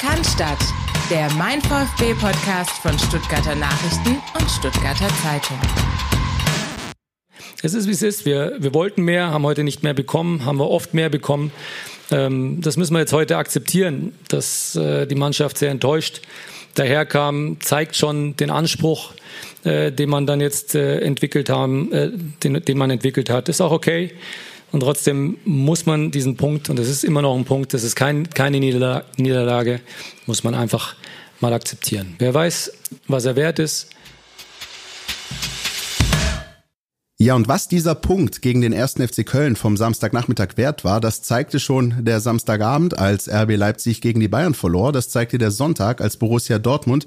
Cannstatt, der Mein VfB Podcast von Stuttgarter Nachrichten und Stuttgarter Zeitung. Es ist wie es ist. Wir, wir wollten mehr, haben heute nicht mehr bekommen, haben wir oft mehr bekommen. Ähm, das müssen wir jetzt heute akzeptieren, dass äh, die Mannschaft sehr enttäuscht daherkam, zeigt schon den Anspruch, äh, den man dann jetzt äh, entwickelt haben, äh, den, den man entwickelt hat. Ist auch okay. Und trotzdem muss man diesen Punkt, und das ist immer noch ein Punkt, das ist kein, keine Niederlage, muss man einfach mal akzeptieren. Wer weiß, was er wert ist, Ja, und was dieser Punkt gegen den ersten FC Köln vom Samstagnachmittag wert war, das zeigte schon der Samstagabend, als RB Leipzig gegen die Bayern verlor. Das zeigte der Sonntag, als Borussia Dortmund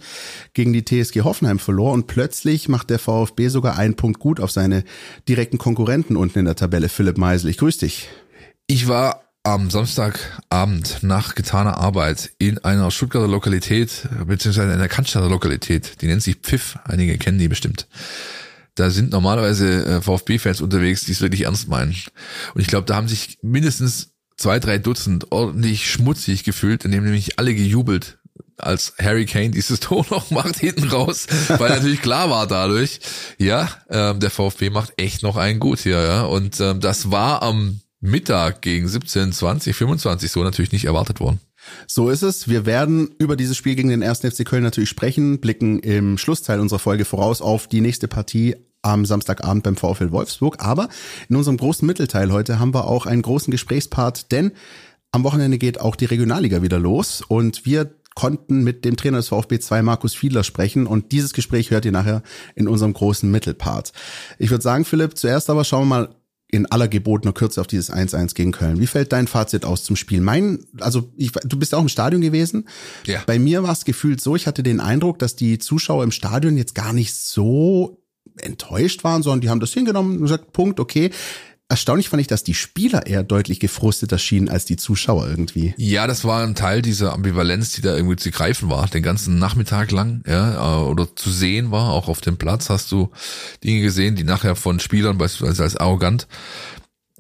gegen die TSG Hoffenheim verlor. Und plötzlich macht der VfB sogar einen Punkt gut auf seine direkten Konkurrenten unten in der Tabelle. Philipp Meisel, ich grüße dich. Ich war am Samstagabend nach getaner Arbeit in einer Stuttgarter Lokalität, beziehungsweise in einer Cannstatter Lokalität, die nennt sich Pfiff, einige kennen die bestimmt da sind normalerweise äh, VfB-Fans unterwegs, die es wirklich ernst meinen. Und ich glaube, da haben sich mindestens zwei, drei Dutzend ordentlich schmutzig gefühlt, indem nämlich alle gejubelt, als Harry Kane dieses Tor noch macht hinten raus, weil natürlich klar war dadurch, ja, ähm, der VfB macht echt noch einen gut hier, ja. Und ähm, das war am Mittag gegen 17, 20, 25 so natürlich nicht erwartet worden. So ist es. Wir werden über dieses Spiel gegen den 1. FC Köln natürlich sprechen, blicken im Schlussteil unserer Folge voraus auf die nächste Partie am Samstagabend beim VfL Wolfsburg. Aber in unserem großen Mittelteil heute haben wir auch einen großen Gesprächspart, denn am Wochenende geht auch die Regionalliga wieder los und wir konnten mit dem Trainer des VfB 2 Markus Fiedler sprechen und dieses Gespräch hört ihr nachher in unserem großen Mittelpart. Ich würde sagen, Philipp, zuerst aber schauen wir mal in aller gebotener Kürze auf dieses 1-1 gegen Köln. Wie fällt dein Fazit aus zum Spiel? Mein, also ich, du bist auch im Stadion gewesen. Ja. Bei mir war es gefühlt so, ich hatte den Eindruck, dass die Zuschauer im Stadion jetzt gar nicht so enttäuscht waren, sondern die haben das hingenommen und gesagt, Punkt, okay erstaunlich fand ich, dass die Spieler eher deutlich gefrustet erschienen als die Zuschauer irgendwie. Ja, das war ein Teil dieser Ambivalenz, die da irgendwie zu greifen war, den ganzen Nachmittag lang, ja, äh, oder zu sehen war. Auch auf dem Platz hast du Dinge gesehen, die nachher von Spielern beispielsweise als arrogant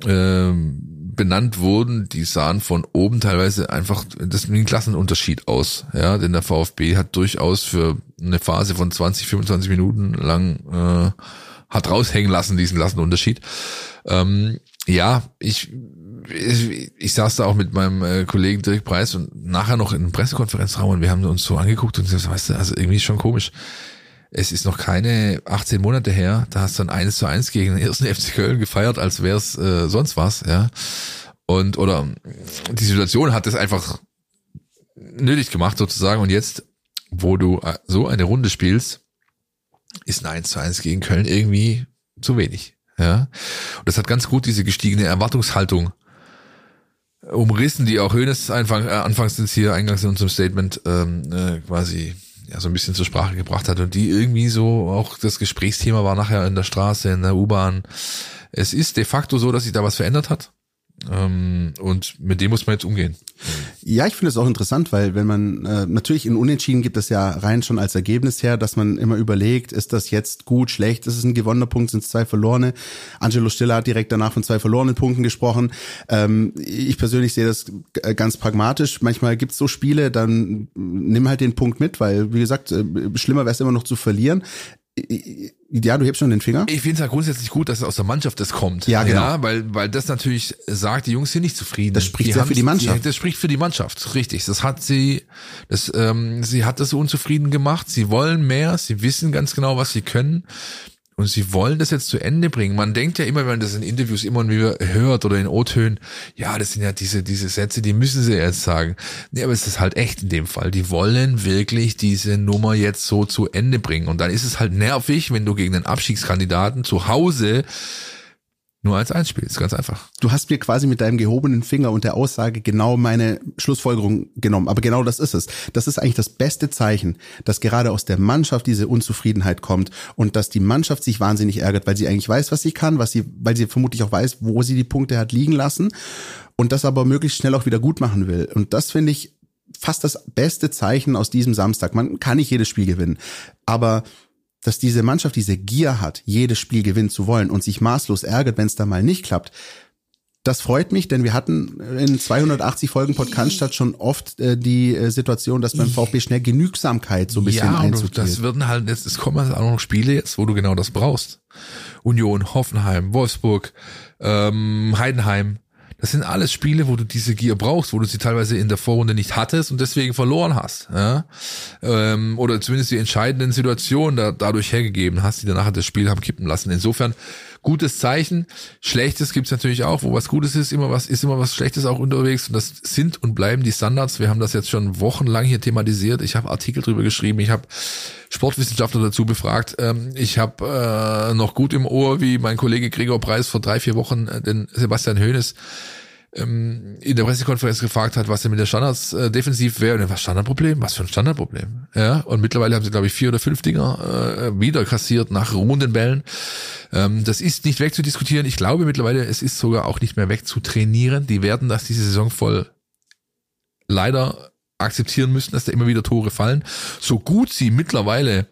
ähm, benannt wurden, die sahen von oben teilweise einfach das wie ein Klassenunterschied aus. Ja, denn der VfB hat durchaus für eine Phase von 20, 25 Minuten lang äh, hat raushängen lassen, diesen Klassenunterschied. Ähm, ja, ich, ich, ich saß da auch mit meinem äh, Kollegen Dirk Preis und nachher noch in einem Pressekonferenzraum und wir haben uns so angeguckt und gesagt, weißt du, also irgendwie schon komisch. Es ist noch keine 18 Monate her, da hast du dann eines zu eins gegen den ersten FC Köln gefeiert, als wäre es äh, sonst was, ja. Und oder die Situation hat es einfach nötig gemacht sozusagen und jetzt, wo du äh, so eine Runde spielst, ist ein 1 zu 1 gegen Köln irgendwie zu wenig. Ja. Und das hat ganz gut diese gestiegene Erwartungshaltung umrissen, die auch Hönes Anfang, äh, anfangs sind hier eingangs in unserem Statement ähm, äh, quasi ja so ein bisschen zur Sprache gebracht hat und die irgendwie so auch das Gesprächsthema war nachher in der Straße, in der U-Bahn. Es ist de facto so, dass sich da was verändert hat. Ähm, und mit dem muss man jetzt umgehen. Ja, ich finde es auch interessant, weil wenn man äh, natürlich in Unentschieden gibt es ja rein schon als Ergebnis her, dass man immer überlegt, ist das jetzt gut, schlecht, ist es ein gewonnener Punkt, sind es zwei verlorene. Angelo Stiller hat direkt danach von zwei verlorenen Punkten gesprochen. Ähm, ich persönlich sehe das ganz pragmatisch. Manchmal gibt es so Spiele, dann nimm halt den Punkt mit, weil wie gesagt, äh, schlimmer wäre es immer noch zu verlieren ja, du hebst schon den Finger. Ich finde es ja grundsätzlich gut, dass es aus der Mannschaft das kommt. Ja, genau. Ja, weil, weil das natürlich sagt, die Jungs sind nicht zufrieden. Das spricht die sehr für die Mannschaft. Die, das spricht für die Mannschaft, richtig. Das hat sie, das, ähm, sie hat das so unzufrieden gemacht. Sie wollen mehr, sie wissen ganz genau, was sie können. Und sie wollen das jetzt zu Ende bringen. Man denkt ja immer, wenn man das in Interviews immer wieder hört oder in O-Tönen, ja, das sind ja diese, diese Sätze, die müssen sie jetzt sagen. Nee, aber es ist halt echt in dem Fall. Die wollen wirklich diese Nummer jetzt so zu Ende bringen. Und dann ist es halt nervig, wenn du gegen den Abstiegskandidaten zu Hause nur als eins spielst, ganz einfach. Du hast mir quasi mit deinem gehobenen Finger und der Aussage genau meine Schlussfolgerung genommen. Aber genau das ist es. Das ist eigentlich das beste Zeichen, dass gerade aus der Mannschaft diese Unzufriedenheit kommt und dass die Mannschaft sich wahnsinnig ärgert, weil sie eigentlich weiß, was sie kann, was sie, weil sie vermutlich auch weiß, wo sie die Punkte hat liegen lassen und das aber möglichst schnell auch wieder gut machen will. Und das finde ich fast das beste Zeichen aus diesem Samstag. Man kann nicht jedes Spiel gewinnen, aber dass diese Mannschaft diese Gier hat, jedes Spiel gewinnen zu wollen und sich maßlos ärgert, wenn es da mal nicht klappt, Das freut mich, denn wir hatten in 280 Folgen Podcast schon oft äh, die äh, Situation, dass beim VfB schnell Genügsamkeit so ein bisschen ja, einzutiert. das werden halt jetzt, es kommen halt auch noch Spiele jetzt, wo du genau das brauchst. Union, Hoffenheim, Wolfsburg, ähm, Heidenheim. Das sind alles Spiele, wo du diese Gier brauchst, wo du sie teilweise in der Vorrunde nicht hattest und deswegen verloren hast. Ja? Ähm, oder zumindest die entscheidenden Situationen da, dadurch hergegeben hast, die danach das Spiel haben kippen lassen. Insofern gutes Zeichen. Schlechtes gibt's natürlich auch, wo was Gutes ist, immer was, ist immer was Schlechtes auch unterwegs. Und das sind und bleiben die Standards. Wir haben das jetzt schon wochenlang hier thematisiert. Ich habe Artikel drüber geschrieben, ich habe Sportwissenschaftler dazu befragt. Ähm, ich habe äh, noch gut im Ohr, wie mein Kollege Gregor Preis vor drei, vier Wochen äh, den Sebastian Hoeneß ähm, in der Pressekonferenz gefragt hat, was denn mit der Standards äh, defensiv wäre. Und was Standardproblem? Was für ein Standardproblem? Ja, und mittlerweile haben sie, glaube ich, vier oder fünf Dinger äh, wieder kassiert nach runden Bällen. Ähm, das ist nicht wegzudiskutieren. Ich glaube mittlerweile, es ist sogar auch nicht mehr wegzutrainieren. Die werden das diese Saison voll leider akzeptieren müssen, dass da immer wieder Tore fallen. So gut sie mittlerweile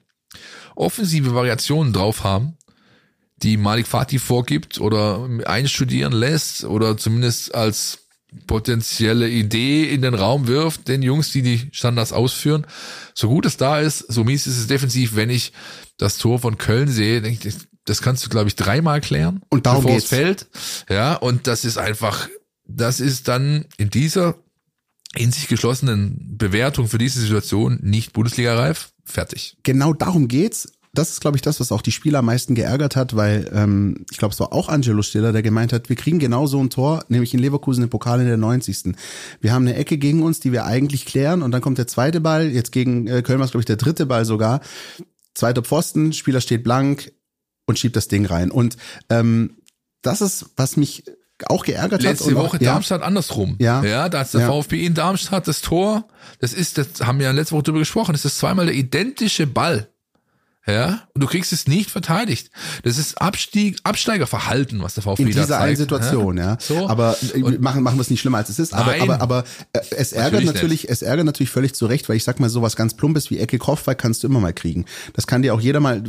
offensive Variationen drauf haben, die Malik Fatih vorgibt oder einstudieren lässt oder zumindest als potenzielle Idee in den Raum wirft, den Jungs, die die Standards ausführen. So gut es da ist, so mies ist es defensiv, wenn ich das Tor von Köln sehe, denke ich, das kannst du, glaube ich, dreimal klären. Und darum bevor geht's. es fällt. Ja, und das ist einfach, das ist dann in dieser in sich geschlossenen Bewertung für diese Situation nicht Bundesliga-reif. Fertig. genau darum geht's. Das ist, glaube ich, das, was auch die Spieler am meisten geärgert hat, weil ähm, ich glaube, es war auch Angelo Stiller, der gemeint hat, wir kriegen genau so ein Tor, nämlich in Leverkusen im Pokal in der 90. Wir haben eine Ecke gegen uns, die wir eigentlich klären und dann kommt der zweite Ball, jetzt gegen äh, Köln war es, glaube ich, der dritte Ball sogar. Zweiter Pfosten, Spieler steht blank und schiebt das Ding rein. Und ähm, das ist, was mich auch geärgert Letzte hat. und Woche auch, ja, Darmstadt andersrum. Ja. Ja, da ist der Ja. VfB in Darmstadt das Tor. Das ist, das haben wir ja letzte Woche drüber gesprochen. Das ist zweimal der identische Ball. Ja, und du kriegst es nicht verteidigt. Das ist Abstieg, Absteigerverhalten, was der VfB in da dieser zeigt. einen Situation, ja. So. Aber äh, machen, machen wir es nicht schlimmer als es ist. Aber, Nein. aber, aber äh, es ärgert Natürlich natürlich, es ärgert natürlich völlig zu Recht, weil ich sag mal, sowas ganz Plumpes wie Ecke Kopfball kannst du immer mal kriegen. Das kann dir auch jeder mal.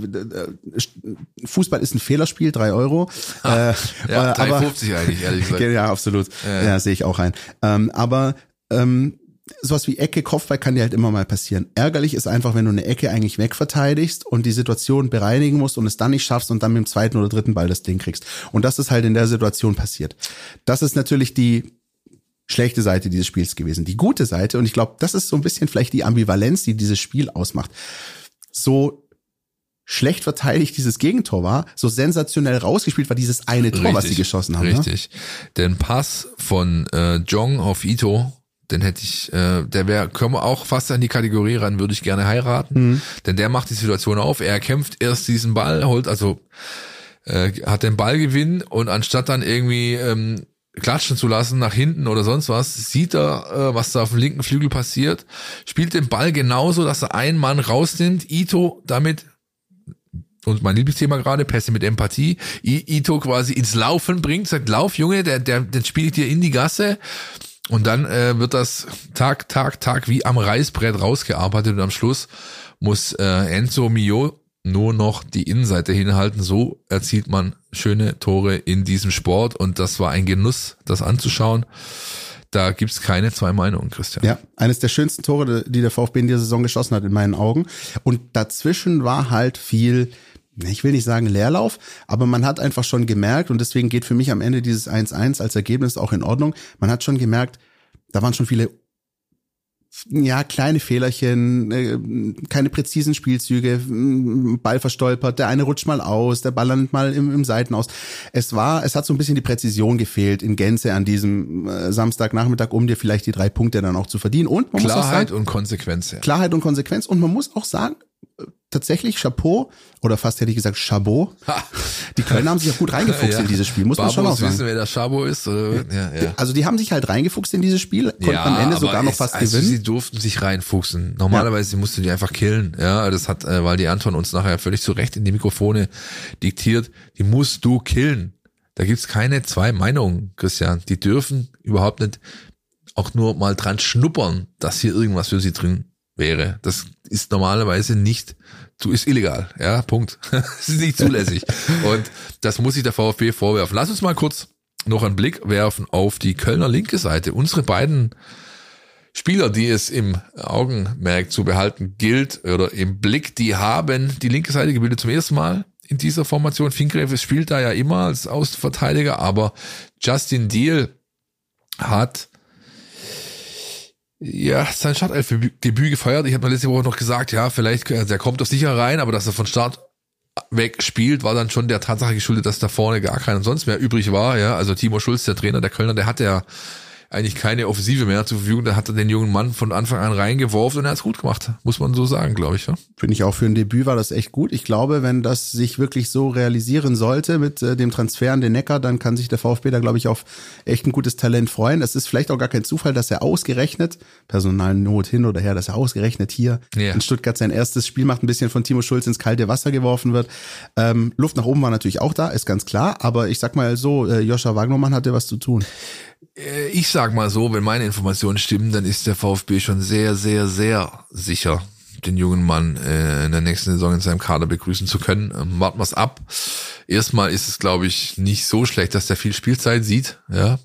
Fußball ist ein Fehlerspiel, drei Euro. äh, Ja, äh, aber- 3,50 eigentlich, ehrlich gesagt. ja, absolut. Ja, sehe ich auch ein. Ähm, aber ähm, sowas wie Ecke, Kopfball kann dir halt immer mal passieren. Ärgerlich ist einfach, wenn du eine Ecke eigentlich wegverteidigst und die Situation bereinigen musst und es dann nicht schaffst und dann mit dem zweiten oder dritten Ball das Ding kriegst. Und das ist halt in der Situation passiert. Das ist natürlich die schlechte Seite dieses Spiels gewesen. Die gute Seite, und ich glaube, das ist so ein bisschen vielleicht die Ambivalenz, die dieses Spiel ausmacht. So schlecht verteidigt dieses Gegentor war, so sensationell rausgespielt war dieses eine Tor, was sie geschossen haben. Ne? Richtig. Den Pass von äh, Jong auf Ito, den hätte ich, äh, der wäre, können wir auch fast an die Kategorie ran, würde ich gerne heiraten. Mhm. Denn der macht die Situation auf. Er kämpft erst diesen Ball, holt, also äh, hat den Ballgewinn und anstatt dann irgendwie ähm, klatschen zu lassen nach hinten oder sonst was, sieht er, äh, was da auf dem linken Flügel passiert, spielt den Ball genauso, dass er einen Mann rausnimmt, Ito damit und mein Lieblingsthema gerade, Pässe mit Empathie, I Ito quasi ins Laufen bringt, sagt, lauf Junge, der, der, den spiele ich dir in die Gasse. Und dann äh, wird das Tag, Tag, Tag wie am Reißbrett rausgearbeitet und am Schluss muss äh, Enzo Mio nur noch die Innenseite hinhalten. So erzielt man schöne Tore in diesem Sport und das war ein Genuss, das anzuschauen. Da gibt's keine zwei Meinungen, Christian. Ja, eines der schönsten Tore, die der VfB in dieser Saison geschossen hat, in meinen Augen. Und dazwischen war halt viel, ich will nicht sagen Leerlauf, aber man hat einfach schon gemerkt, und deswegen geht für mich am Ende dieses 1-1 als Ergebnis auch in Ordnung, man hat schon gemerkt, da waren schon viele ja, kleine Fehlerchen, äh, keine präzisen Spielzüge, Ball verstolpert, der eine rutscht mal aus, der Ball landet mal im, im Seitenaus. Es war, es hat so ein bisschen die Präzision gefehlt in Gänze an diesem äh, Samstagnachmittag, um dir vielleicht die drei Punkte dann auch zu verdienen. Und Klarheit sagen, und Konsequenz. Ja. Klarheit und Konsequenz. Und man muss auch sagen, tatsächlich Chapeau, oder fast hätte ich gesagt Chabot. Ha. Die Kölner haben sich auch gut reingefuchst Ja. in dieses Spiel, muss man schon auch Barbos sagen. wissen, wer der Schabo ist. Oder? Ja, ja. Also die haben sich halt reingefuchst in dieses Spiel, konnten am Ende sogar noch fast also gewinnen. Sie durften sich reinfuchsen. Normalerweise musst du die einfach killen. Ja, das hat, äh, weil die Anton uns nachher völlig zu Recht in die Mikrofone diktiert. Die musst du killen. Da gibt's keine zwei Meinungen, Christian. Die dürfen überhaupt nicht auch nur mal dran schnuppern, dass hier irgendwas für sie drin wäre. Das ist normalerweise nicht, zu, ist illegal. Ja, Punkt. Das ist nicht zulässig. Und das muss sich der VfB vorwerfen. Lass uns mal kurz noch einen Blick werfen auf die Kölner linke Seite. Unsere beiden Spieler, die es im Augenmerk zu behalten gilt oder im Blick, die haben die linke Seite gebildet zum ersten Mal in dieser Formation. Finkgräfe spielt da ja immer als Außenverteidiger, aber Justin Deal hat ja, sein Startelf-Debüt gefeiert. Ich habe letzte Woche noch gesagt, ja, vielleicht, äh, der kommt doch sicher rein, aber dass er von Start weg spielt, war dann schon der Tatsache geschuldet, dass da vorne gar keiner sonst mehr übrig war. Ja, also Timo Schulz, der Trainer der Kölner, der hatte ja eigentlich keine Offensive mehr zur Verfügung. Da hat er den jungen Mann von Anfang an reingeworfen und er hat's gut gemacht, muss man so sagen, glaube ich. Ja? Finde ich auch für ein Debüt war das echt gut. Ich glaube, wenn das sich wirklich so realisieren sollte mit äh, dem Transfer an den Neckar, dann kann sich der VfB da, glaube ich, auf echt ein gutes Talent freuen. Es ist vielleicht auch gar kein Zufall, dass er ausgerechnet, Personalnot hin oder her, dass er ausgerechnet hier ja. in Stuttgart sein erstes Spiel macht, ein bisschen von Timo Schulz ins kalte Wasser geworfen wird. Ähm, Luft nach oben war natürlich auch da, ist ganz klar, aber ich sag mal so, äh, Joscha Wagnermann hatte was zu tun. Äh, ich sag mal so, wenn meine Informationen stimmen, dann ist der VfB schon sehr, sehr, sehr sicher, den jungen Mann äh, in der nächsten Saison in seinem Kader begrüßen zu können. Ähm, warten wir ab. Erstmal ist es, glaube ich, nicht so schlecht, dass der viel Spielzeit sieht. Ja,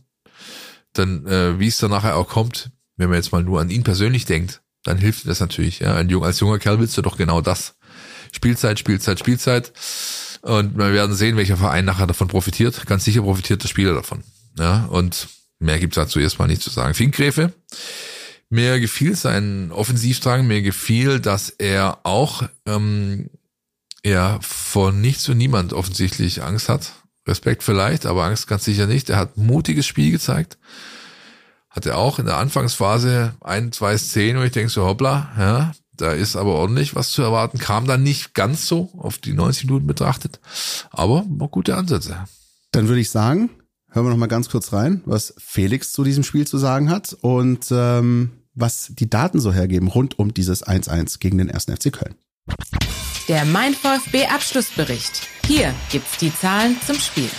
dann äh, wie es dann nachher auch kommt, wenn man jetzt mal nur an ihn persönlich denkt, dann hilft das natürlich. Ja, ein jung, als junger Kerl willst du doch genau das. Spielzeit, Spielzeit, Spielzeit. Und wir werden sehen, welcher Verein nachher davon profitiert. Ganz sicher profitiert der Spieler davon. Ja, und Mehr gibt's dazu erstmal nicht zu sagen. Finkgräfe, mir gefiel sein Offensivdrang, mir gefiel, dass er auch ähm, ja vor nichts und niemand offensichtlich Angst hat. Respekt vielleicht, aber Angst ganz sicher nicht. Er hat mutiges Spiel gezeigt. Hatte auch in der Anfangsphase ein, zwei Szenen, wo ich denke so, hoppla, ja, da ist aber ordentlich was zu erwarten. Kam dann nicht ganz so auf die 90 Minuten betrachtet, aber gute Ansätze. Dann würde ich sagen, hören wir noch mal ganz kurz rein, was Felix zu diesem Spiel zu sagen hat und ähm, was die Daten so hergeben rund um dieses 1-1 gegen den 1. FC Köln. Der Mein VfB Abschlussbericht. Hier gibt's die Zahlen zum Spiel.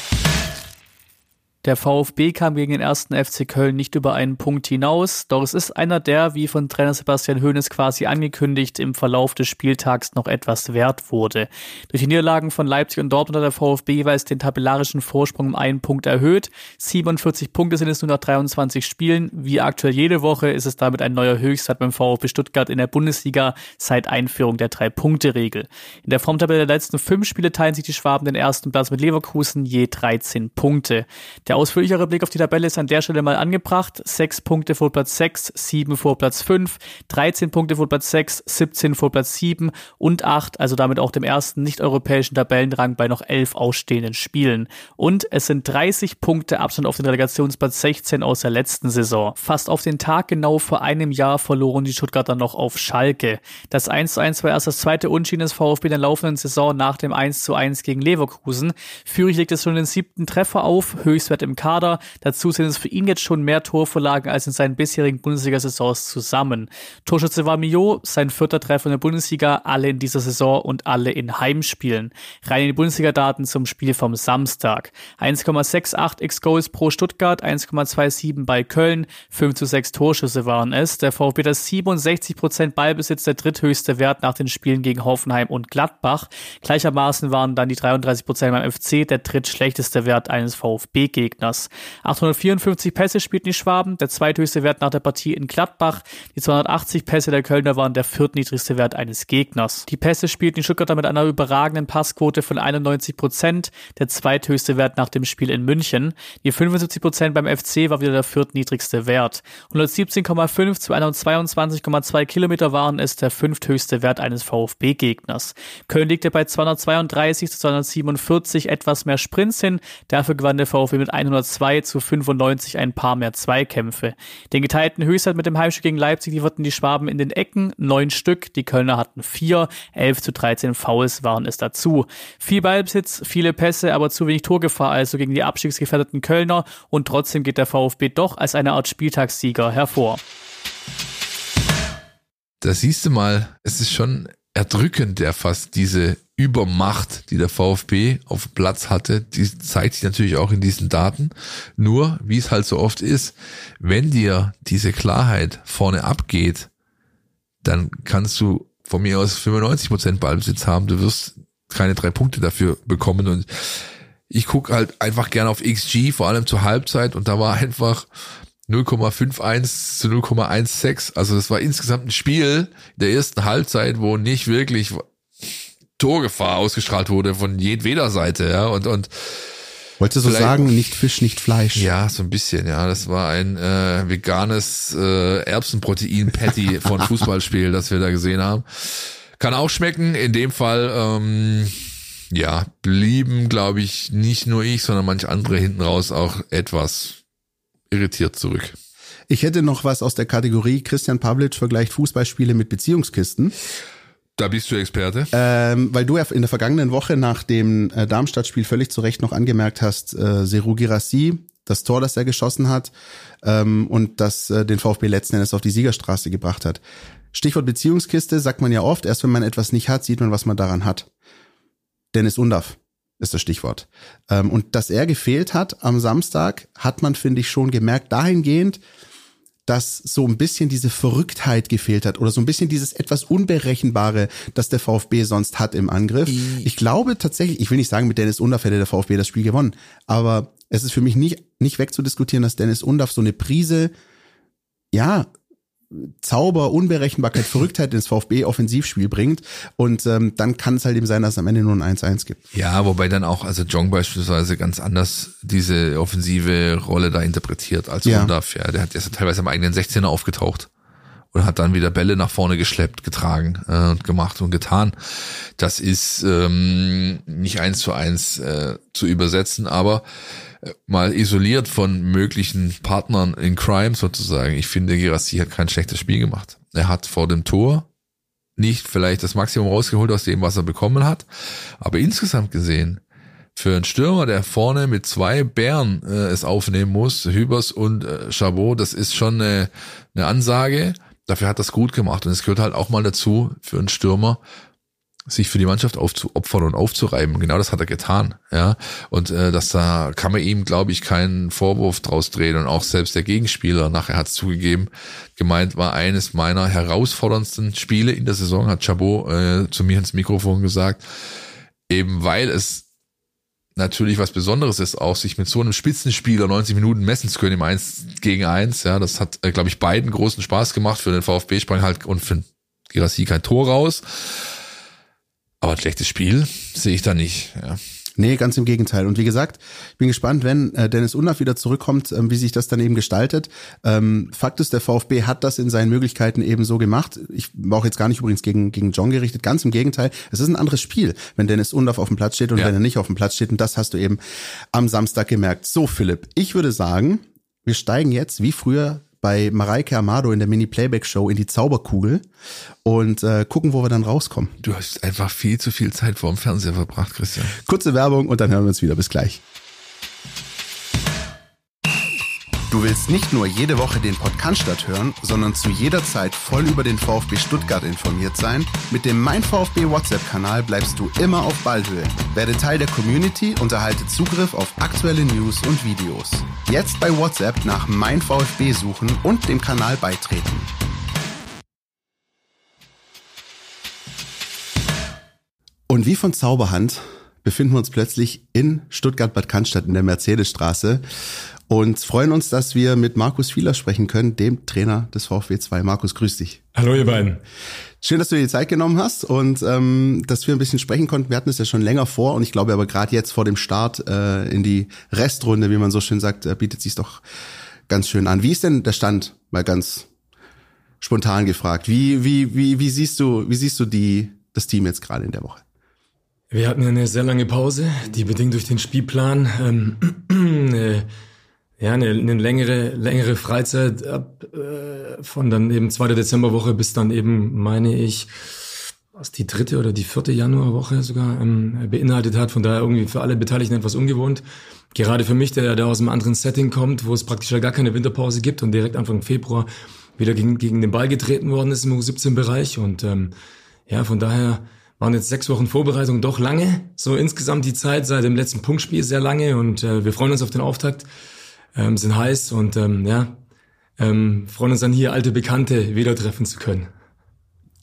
Der VfB kam gegen den ersten FC Köln nicht über einen Punkt hinaus, doch es ist einer der, wie von Trainer Sebastian Hoeneß quasi angekündigt, im Verlauf des Spieltags noch etwas wert wurde. Durch die Niederlagen von Leipzig und Dortmund hat der VfB jeweils den tabellarischen Vorsprung um einen Punkt erhöht. 47 Punkte sind es nur nach 23 Spielen. Wie aktuell jede Woche ist es damit ein neuer Höchstwert beim VfB Stuttgart in der Bundesliga seit Einführung der Drei-Punkte-Regel. In der Formtabelle der letzten fünf Spiele teilen sich die Schwaben den ersten Platz mit Leverkusen je 13 Punkte. Der ausführlichere Blick auf die Tabelle ist an der Stelle mal angebracht. Sechs Punkte vor Platz 6, sieben vor Platz 5, 13 Punkte vor Platz 6, 17 vor Platz 7 und 8, also damit auch dem ersten nicht-europäischen Tabellenrang bei noch elf ausstehenden Spielen. Und es sind 30 Punkte Abstand auf den Relegationsplatz 16 aus der letzten Saison. Fast auf den Tag genau vor einem Jahr verloren die Stuttgarter noch auf Schalke. Das 1 zu 1 war erst das zweite Unschieden des VfB in der laufenden Saison nach dem 1 zu 1 gegen Leverkusen. Führig legt es schon den siebten Treffer auf, Höchstwert im Kader. Dazu sind es für ihn jetzt schon mehr Torvorlagen als in seinen bisherigen Bundesliga-Saisons zusammen. Torschütze war Mio, sein vierter Treffer in der Bundesliga, alle in dieser Saison und alle in Heimspielen. Rein in die Bundesliga-Daten zum Spiel vom Samstag. 1,68 X-Goals pro Stuttgart, 1,27 bei Köln, 5 zu 6 Torschüsse waren es. Der VfB hat 67% Ballbesitz, der dritthöchste Wert nach den Spielen gegen Hoffenheim und Gladbach. Gleichermaßen waren dann die 33% beim FC der drittschlechteste Wert eines VfB-Gegners. Gegners. 854 Pässe spielten die Schwaben, der zweithöchste Wert nach der Partie in Gladbach. Die 280 Pässe der Kölner waren der viertniedrigste Wert eines Gegners. Die Pässe spielten die Stuttgarter mit einer überragenden Passquote von 91 Prozent, der zweithöchste Wert nach dem Spiel in München. Die 75 Prozent beim FC war wieder der viertniedrigste Wert. 117,5 zu 122,2 Kilometer waren es der fünfthöchste Wert eines VfB-Gegners. Köln legte bei 232 zu 247 etwas mehr Sprints hin, dafür gewann der VfB mit 102 zu 95 ein paar mehr Zweikämpfe. Den geteilten Höchstwert mit dem Heimspiel gegen Leipzig lieferten die Schwaben in den Ecken, neun Stück, die Kölner hatten vier, 11 zu 13 Fouls waren es dazu. Viel Ballbesitz, viele Pässe, aber zu wenig Torgefahr also gegen die abstiegsgefährdeten Kölner und trotzdem geht der VfB doch als eine Art Spieltagssieger hervor. Da siehst du mal, es ist schon erdrückend, der fast diese Übermacht, die der VfB auf Platz hatte, die zeigt sich natürlich auch in diesen Daten. Nur, wie es halt so oft ist, wenn dir diese Klarheit vorne abgeht, dann kannst du von mir aus 95% Ballbesitz haben, du wirst keine drei Punkte dafür bekommen. Und ich gucke halt einfach gerne auf XG, vor allem zur Halbzeit. Und da war einfach 0,51 zu 0,16. Also das war insgesamt ein Spiel der ersten Halbzeit, wo nicht wirklich Torgefahr ausgestrahlt wurde von jedweder Seite, ja, und, und Wolltest du so sagen, nicht Fisch, nicht Fleisch? Ja, so ein bisschen, ja. Das war ein äh, veganes äh, Erbsenprotein-Patty von Fußballspiel, das wir da gesehen haben. Kann auch schmecken. In dem Fall, ähm, ja, blieben, glaube ich, nicht nur ich, sondern manch andere hinten raus auch etwas irritiert zurück. Ich hätte noch was aus der Kategorie Christian Pavlic vergleicht Fußballspiele mit Beziehungskisten. Da bist du Experte. Ähm, weil du ja in der vergangenen Woche nach dem äh, Darmstadt-Spiel völlig zu Recht noch angemerkt hast, äh, Seru Girassi, das Tor, das er geschossen hat ähm, und das äh, den VfB letzten Endes auf die Siegerstraße gebracht hat. Stichwort Beziehungskiste sagt man ja oft, erst wenn man etwas nicht hat, sieht man, was man daran hat. Dennis Undaff ist das Stichwort. Ähm, und dass er gefehlt hat am Samstag, hat man, finde ich, schon gemerkt, dahingehend, dass so ein bisschen diese Verrücktheit gefehlt hat oder so ein bisschen dieses etwas Unberechenbare, das der VfB sonst hat im Angriff. Ich glaube tatsächlich, ich will nicht sagen, mit Dennis Undaff hätte der VfB das Spiel gewonnen, aber es ist für mich nicht, nicht wegzudiskutieren, dass Dennis Undaff so eine Prise, ja, Zauber, Unberechenbarkeit, Verrücktheit ins VfB-Offensivspiel bringt. Und ähm, dann kann es halt eben sein, dass es am Ende nur ein 1-1 gibt. Ja, wobei dann auch, also Jong beispielsweise ganz anders diese offensive Rolle da interpretiert als Ja. Undaf. Ja, der hat jetzt teilweise am eigenen 16er aufgetaucht und hat dann wieder Bälle nach vorne geschleppt, getragen äh, und gemacht und getan. Das ist ähm, nicht eins zu eins äh, zu übersetzen, aber mal isoliert von möglichen Partnern in Crime sozusagen. Ich finde, Girassi hat kein schlechtes Spiel gemacht. Er hat vor dem Tor nicht vielleicht das Maximum rausgeholt aus dem, was er bekommen hat, aber insgesamt gesehen für einen Stürmer, der vorne mit zwei Bären äh, es aufnehmen muss, Hübers und äh, Chabot, das ist schon eine, eine Ansage. Dafür hat das gut gemacht und es gehört halt auch mal dazu für einen Stürmer, sich für die Mannschaft aufzuopfern und aufzureiben. Genau das hat er getan, ja. Und äh, dass da kann man ihm, glaube ich, keinen Vorwurf draus drehen. Und auch selbst der Gegenspieler nachher hat es zugegeben, gemeint war eines meiner herausforderndsten Spiele in der Saison, hat Chabot äh, zu mir ins Mikrofon gesagt, eben weil es natürlich was Besonderes ist, auch sich mit so einem Spitzenspieler 90 Minuten messen zu können im 1 gegen 1. Ja, das hat, äh, glaube ich, beiden großen Spaß gemacht. Für den VfB sprang halt und für Girassi kein Tor raus. Aber ein schlechtes Spiel sehe ich da nicht. Ja. Nee, ganz im Gegenteil. Und wie gesagt, ich bin gespannt, wenn äh, Dennis Undaff wieder zurückkommt, ähm, wie sich das dann eben gestaltet. Ähm, Fakt ist, der VfB hat das in seinen Möglichkeiten eben so gemacht. Ich war auch jetzt gar nicht übrigens gegen, gegen John gerichtet. Ganz im Gegenteil. Es ist ein anderes Spiel, wenn Dennis Undaff auf dem Platz steht und Ja. wenn er nicht auf dem Platz steht. Und das hast du eben am Samstag gemerkt. So, Philipp, ich würde sagen, wir steigen jetzt wie früher bei Mareike Amado in der Mini-Playback-Show in die Zauberkugel und äh, gucken, wo wir dann rauskommen. Du hast einfach viel zu viel Zeit vor dem Fernseher verbracht, Christian. Kurze Werbung und dann hören wir uns wieder. Bis gleich. Du willst nicht nur jede Woche den Podcast hören, sondern zu jeder Zeit voll über den VfB Stuttgart informiert sein? Mit dem Mein VfB WhatsApp-Kanal bleibst du immer auf Ballhöhe. Werde Teil der Community und erhalte Zugriff auf aktuelle News und Videos. Jetzt bei WhatsApp nach Mein VfB suchen und dem Kanal beitreten. Und wie von Zauberhand befinden wir uns plötzlich in Stuttgart-Bad Cannstatt in der Mercedesstraße und freuen uns, dass wir mit Markus Fieler sprechen können, dem Trainer des VfW 2. Markus, grüß dich. Hallo ihr beiden. Schön, dass du dir die Zeit genommen hast und ähm, dass wir ein bisschen sprechen konnten. Wir hatten es ja schon länger vor und ich glaube aber gerade jetzt vor dem Start äh, in die Restrunde, wie man so schön sagt, äh, bietet sich doch ganz schön an. Wie ist denn der Stand? Mal ganz spontan gefragt. Wie wie wie wie siehst du wie siehst du die das Team jetzt gerade in der Woche? Wir hatten eine sehr lange Pause, die bedingt durch den Spielplan ähm, eine, ja eine, eine längere längere Freizeit ab äh, von dann eben 2. Dezemberwoche bis dann eben meine ich was die dritte oder die vierte Januarwoche sogar ähm, beinhaltet hat. Von daher irgendwie für alle Beteiligten etwas ungewohnt. Gerade für mich, der, der aus einem anderen Setting kommt, wo es praktisch ja gar keine Winterpause gibt und direkt Anfang Februar wieder gegen, gegen den Ball getreten worden ist im U17-Bereich. Und ähm, ja, von daher waren jetzt sechs Wochen Vorbereitung doch lange. So insgesamt die Zeit seit dem letzten Punktspiel sehr lange und äh, wir freuen uns auf den Auftakt, ähm, sind heiß und ähm, ja, ähm, freuen uns dann hier alte Bekannte wieder treffen zu können.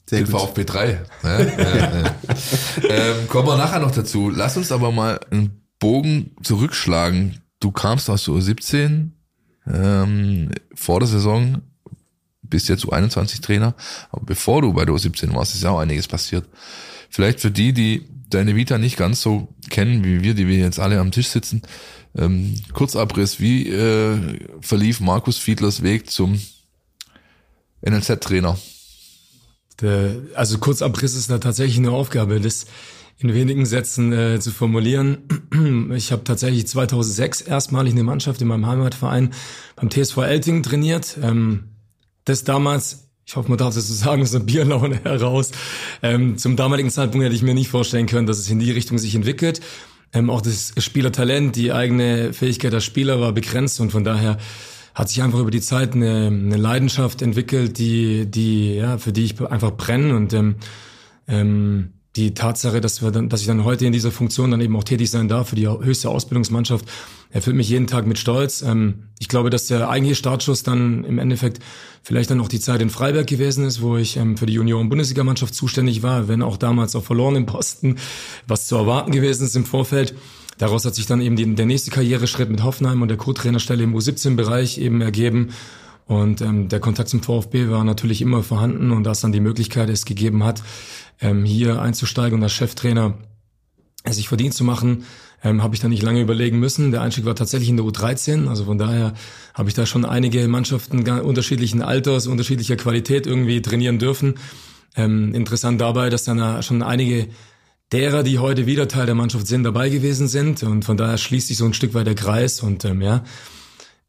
Sehr Den VfB 3. Ja, ja, ja. ähm, kommen wir nachher noch dazu. Lass uns aber mal ein Bogen zurückschlagen. Du kamst aus der U17 ähm, vor der Saison, bist jetzt U21 Trainer, aber bevor du bei der U17 warst, ist ja auch einiges passiert. Vielleicht für die, die deine Vita nicht ganz so kennen wie wir, die wir jetzt alle am Tisch sitzen, ähm, Kurzabriss, wie äh, verlief Markus Fiedlers Weg zum NLZ-Trainer? Also Kurzabriss ist da tatsächlich eine Aufgabe, das in wenigen Sätzen äh, zu formulieren. Ich habe tatsächlich 2006 erstmalig eine Mannschaft in meinem Heimatverein beim TSV Eltingen trainiert. Ähm, das damals, ich hoffe, man darf das so sagen, aus einer Bierlaune heraus. Ähm, zum damaligen Zeitpunkt hätte ich mir nicht vorstellen können, dass es in die Richtung sich entwickelt. Ähm, auch das Spielertalent, die eigene Fähigkeit als Spieler war begrenzt und von daher hat sich einfach über die Zeit eine, eine Leidenschaft entwickelt, die, die, ja, für die ich einfach brenne und ähm, ähm, die Tatsache, dass wir dann, dass ich dann heute in dieser Funktion dann eben auch tätig sein darf für die höchste Ausbildungsmannschaft, erfüllt mich jeden Tag mit Stolz. Ähm, ich glaube, dass der eigentliche Startschuss dann im Endeffekt vielleicht dann auch die Zeit in Freiberg gewesen ist, wo ich ähm, für die Junioren-Bundesligamannschaft zuständig war, wenn auch damals auch verloren im Posten, was zu erwarten gewesen ist im Vorfeld. Daraus hat sich dann eben der nächste Karriereschritt mit Hoffenheim und der Co-Trainerstelle im U17-Bereich eben ergeben. Und ähm, der Kontakt zum VfB war natürlich immer vorhanden und da es dann die Möglichkeit es gegeben hat, ähm, hier einzusteigen und als Cheftrainer sich verdient zu machen, ähm, habe ich da nicht lange überlegen müssen. Der Einstieg war tatsächlich in der U13, also von daher habe ich da schon einige Mannschaften unterschiedlichen Alters, unterschiedlicher Qualität irgendwie trainieren dürfen. Ähm, interessant dabei, dass dann schon einige derer, die heute wieder Teil der Mannschaft sind, dabei gewesen sind. Und von daher schließt sich so ein Stück weit der Kreis. Und ähm, ja,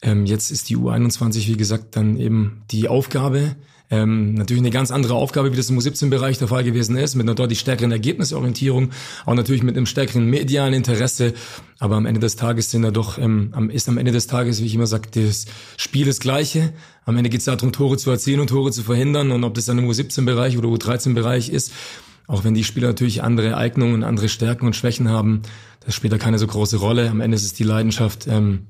ähm, jetzt ist die U21, wie gesagt, dann eben die Aufgabe. Ähm, natürlich eine ganz andere Aufgabe, wie das im U17-Bereich der Fall gewesen ist, mit einer deutlich stärkeren Ergebnisorientierung, auch natürlich mit einem stärkeren medialen Interesse. Aber am Ende des Tages sind da doch, ähm, ist am Ende des Tages, wie ich immer sage, das Spiel das Gleiche. Am Ende geht es darum, Tore zu erzielen und Tore zu verhindern. Und ob das dann im U17-Bereich oder U13-Bereich ist, auch wenn die Spieler natürlich andere Eignungen, andere Stärken und Schwächen haben, das spielt da keine so große Rolle. Am Ende ist es die Leidenschaft, ähm,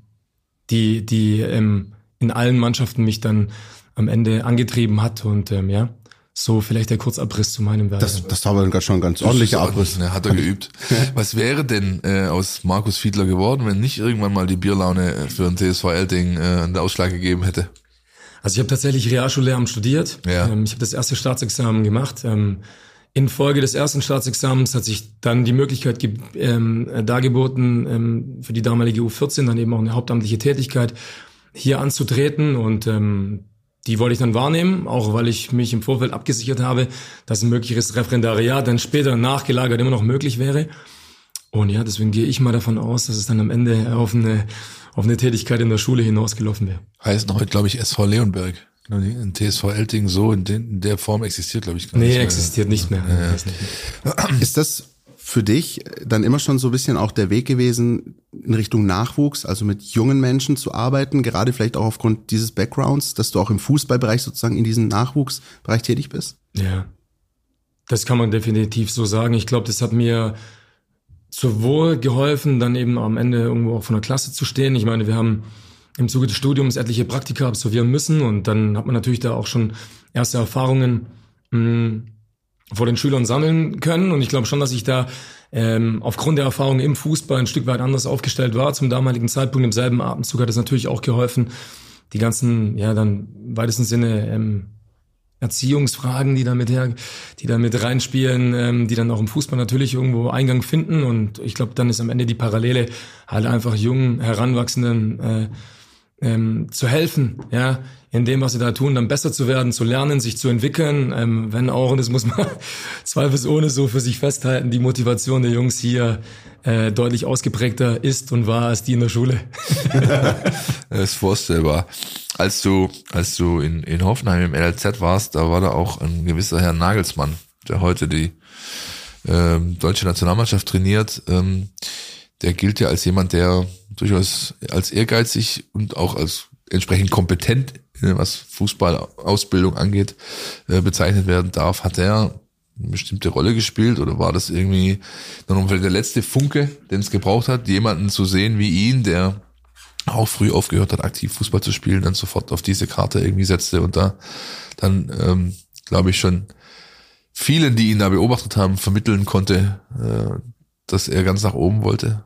die, die ähm, in allen Mannschaften mich dann am Ende angetrieben hat. Und ähm, ja, so vielleicht der Kurzabriss zu meinem Werk. Das, das war aber schon ein ganz ordentlicher Abriss. Ne, hat er geübt. Was wäre denn äh, aus Markus Fiedler geworden, wenn nicht irgendwann mal die Bierlaune äh, für ein TSV Elding äh, einen Ausschlag gegeben hätte? Also ich habe tatsächlich Realschullehramt studiert. Ja. Ähm, ich habe das erste Staatsexamen gemacht. Ähm, Infolge des ersten Staatsexamens hat sich dann die Möglichkeit ähm, dargeboten, ähm, für die damalige U14 dann eben auch eine hauptamtliche Tätigkeit hier anzutreten und ähm, die wollte ich dann wahrnehmen, auch weil ich mich im Vorfeld abgesichert habe, dass ein mögliches Referendariat dann später nachgelagert immer noch möglich wäre. Und ja, deswegen gehe ich mal davon aus, dass es dann am Ende auf eine, auf eine Tätigkeit in der Schule hinausgelaufen wäre. Heißt heute, glaube ich, SV Leonberg. Ein TSV Elting so in, den, in, der Form existiert, glaube ich, gar nee, nicht mehr. Nee, existiert nicht mehr. Ja. Ist das für dich dann immer schon so ein bisschen auch der Weg gewesen, in Richtung Nachwuchs, also mit jungen Menschen zu arbeiten, gerade vielleicht auch aufgrund dieses Backgrounds, dass du auch im Fußballbereich sozusagen in diesem Nachwuchsbereich tätig bist? Ja, das kann man definitiv so sagen. Ich glaube, das hat mir sowohl geholfen, dann eben am Ende irgendwo auch von der Klasse zu stehen. Ich meine, wir haben im Zuge des Studiums etliche Praktika absolvieren müssen und dann hat man natürlich da auch schon erste Erfahrungen mh, hm, vor den Schülern sammeln können und ich glaube schon, dass ich da ähm, aufgrund der Erfahrung im Fußball ein Stück weit anders aufgestellt war. Zum damaligen Zeitpunkt im selben Atemzug hat es natürlich auch geholfen, die ganzen, ja, dann weitesten Sinne ähm, Erziehungsfragen, die da mit her, die da mit reinspielen, ähm, die dann auch im Fußball natürlich irgendwo Eingang finden. Und ich glaube, dann ist am Ende die Parallele halt einfach jungen, heranwachsenden äh, ähm, zu helfen, ja, in dem, was sie da tun, dann besser zu werden, zu lernen, sich zu entwickeln, ähm, wenn auch, und das muss man zweifelsohne so für sich festhalten, die Motivation der Jungs hier äh, deutlich ausgeprägter ist und war als die in der Schule. das ist vorstellbar. Als du, als du in, in Hoffenheim im LZ warst, da war da auch ein gewisser Herr Nagelsmann, der heute die ähm, deutsche Nationalmannschaft trainiert. Ähm, der gilt ja als jemand, der durchaus als ehrgeizig und auch als entsprechend kompetent, äh, was Fußballausbildung angeht, äh, bezeichnet werden darf. Hat er eine bestimmte Rolle gespielt oder war das irgendwie dann der letzte Funke, den es gebraucht hat, jemanden zu sehen wie ihn, der auch früh aufgehört hat, aktiv Fußball zu spielen, dann sofort auf diese Karte irgendwie setzte und da dann, ähm, glaube ich, schon vielen, die ihn da beobachtet haben, vermitteln konnte, äh, dass er ganz nach oben wollte?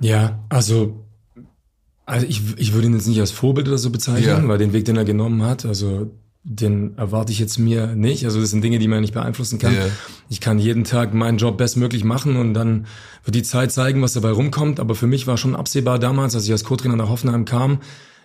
Ja, also, also ich, ich würde ihn jetzt nicht als Vorbild oder so bezeichnen, ja. weil den Weg, den er genommen hat, also den erwarte ich jetzt mir nicht. Also das sind Dinge, die man nicht beeinflussen kann. Yeah. Ich kann jeden Tag meinen Job bestmöglich machen und dann wird die Zeit zeigen, was dabei rumkommt. Aber für mich war schon absehbar damals, als ich als Co-Trainer nach Hoffenheim kam,